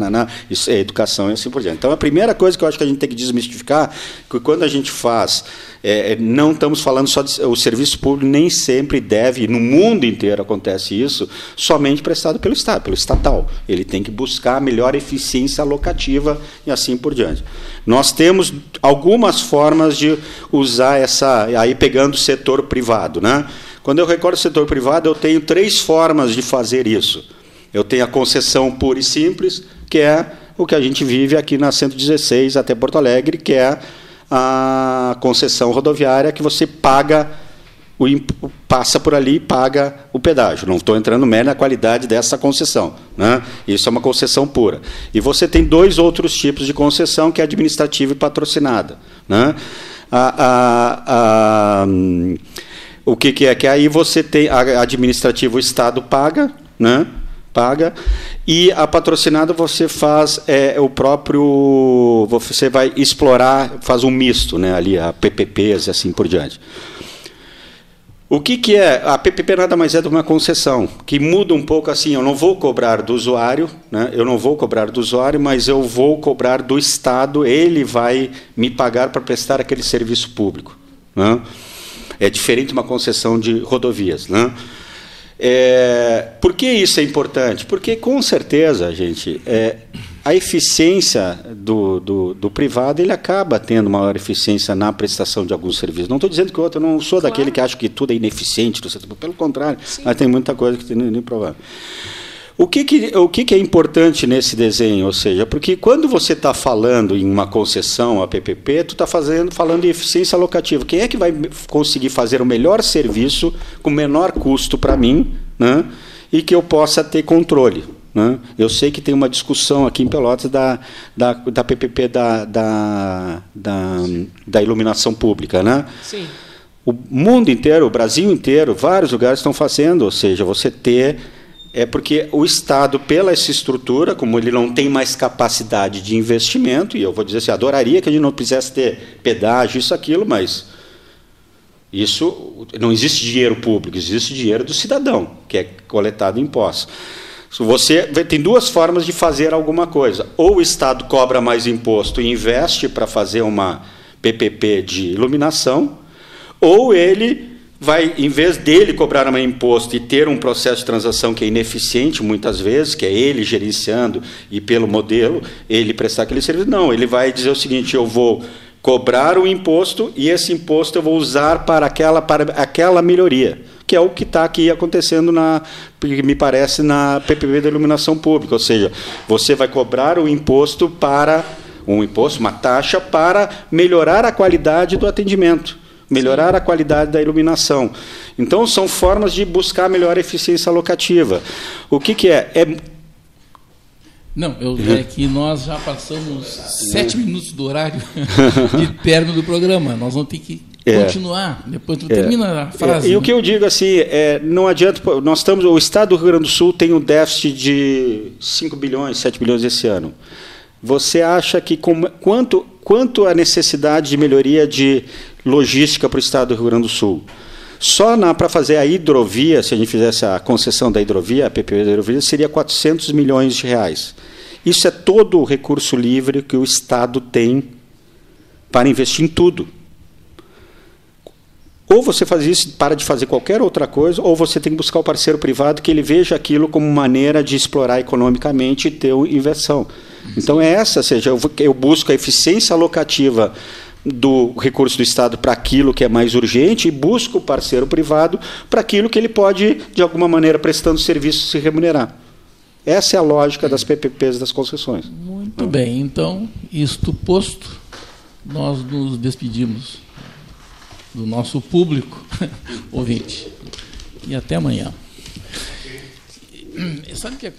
isso é educação e assim por diante. Então, a primeira coisa que eu acho que a gente tem que desmistificar que quando a gente faz é, é, não estamos falando só de, o serviço público nem sempre deve, no mundo inteiro acontece isso, somente prestado pelo Estado, pelo estatal. Ele tem que buscar a melhor eficiência alocativa e assim por diante. Nós temos algumas formas de usar essa, aí pegando o setor privado, né? Quando eu recordo o setor privado, eu tenho três formas de fazer isso. Eu tenho a concessão pura e simples, que é o que a gente vive aqui na 116 até Porto Alegre, que é a concessão rodoviária que você paga o, passa por ali e paga o pedágio. Não estou entrando merda na qualidade dessa concessão. Né? Isso é uma concessão pura. E você tem dois outros tipos de concessão, que é administrativa e patrocinada. Né? A, a, a, o que, que, é? Que aí você tem a administrativa, o Estado paga, né? paga. E a patrocinada você faz é, o próprio. Você vai explorar, faz um misto, né, ali, a PPPs e assim por diante. O que, que é? A PPP nada mais é do que uma concessão, que muda um pouco assim. Eu não vou cobrar do usuário, né? eu não vou cobrar do usuário, mas eu vou cobrar do Estado, ele vai me pagar para prestar aquele serviço público. Né? É diferente de uma concessão de rodovias. Né? É, por que isso é importante? Porque, com certeza, gente, é, a eficiência do, do, do, privado ele acaba tendo maior eficiência na prestação de alguns serviços. Não estou dizendo que o outro, não sou claro. daquele que acha que tudo é ineficiente, pelo contrário, Sim. mas tem muita coisa que tem nem provar. O que, que, o que, que é importante nesse desenho? Ou seja, porque quando você está falando em uma concessão, a PPP, tu está falando em eficiência alocativa. Quem é que vai conseguir fazer o melhor serviço com menor custo para mim né, e que eu possa ter controle? Né? Eu sei que tem uma discussão aqui em Pelotas da, da, da PPP da, da, da, da iluminação pública. Né? Sim. O mundo inteiro, o Brasil inteiro, vários lugares estão fazendo, ou seja, você ter é porque o Estado, pela essa estrutura, como ele não tem mais capacidade de investimento, e eu vou dizer assim, adoraria que a gente não quisesse ter pedágio, isso, aquilo, mas isso não existe dinheiro público, existe dinheiro do cidadão, que é coletado em impostos. Você tem duas formas de fazer alguma coisa. Ou o Estado cobra mais imposto e investe para fazer uma PPP de iluminação, ou ele vai, em vez dele cobrar um imposto e ter um processo de transação que é ineficiente muitas vezes, que é ele gerenciando e pelo modelo, ele prestar aquele serviço, não, ele vai dizer o seguinte, eu vou cobrar o imposto e esse imposto eu vou usar para aquela, para aquela melhoria, que é o que está aqui acontecendo na, me parece, na PPP da iluminação pública, ou seja, você vai cobrar o imposto para um imposto, uma taxa para melhorar a qualidade do atendimento melhorar a qualidade da iluminação. Então, são formas de buscar melhor eficiência locativa. O que, que é? é não, eu, é que nós já passamos sete minutos do horário de término do programa. Nós vamos ter que é. continuar. Depois tu é. termina a frase. É. E o que eu digo assim, é, não adianta. Nós estamos. O Estado do Rio Grande do Sul tem um déficit de 5 bilhões, 7 bilhões esse ano. Você acha que com, quanto, quanto a necessidade de melhoria de logística para o estado do Rio Grande do Sul. Só para fazer a hidrovia, se a gente fizesse a concessão da hidrovia, a PPP da hidrovia, seria 400 milhões de reais. Isso é todo o recurso livre que o Estado tem para investir em tudo. Ou você faz isso, para de fazer qualquer outra coisa, ou você tem que buscar o parceiro privado que ele veja aquilo como maneira de explorar economicamente e ter inversão. Então é essa, ou seja, eu, busco a eficiência alocativa do recurso do Estado para aquilo que é mais urgente e busca o parceiro privado para aquilo que ele pode, de alguma maneira, prestando serviço, se remunerar. Essa é a lógica das PPPs das concessões. Muito bem, então, isto posto, nós nos despedimos do nosso público ouvinte. E até amanhã. Sabe o que é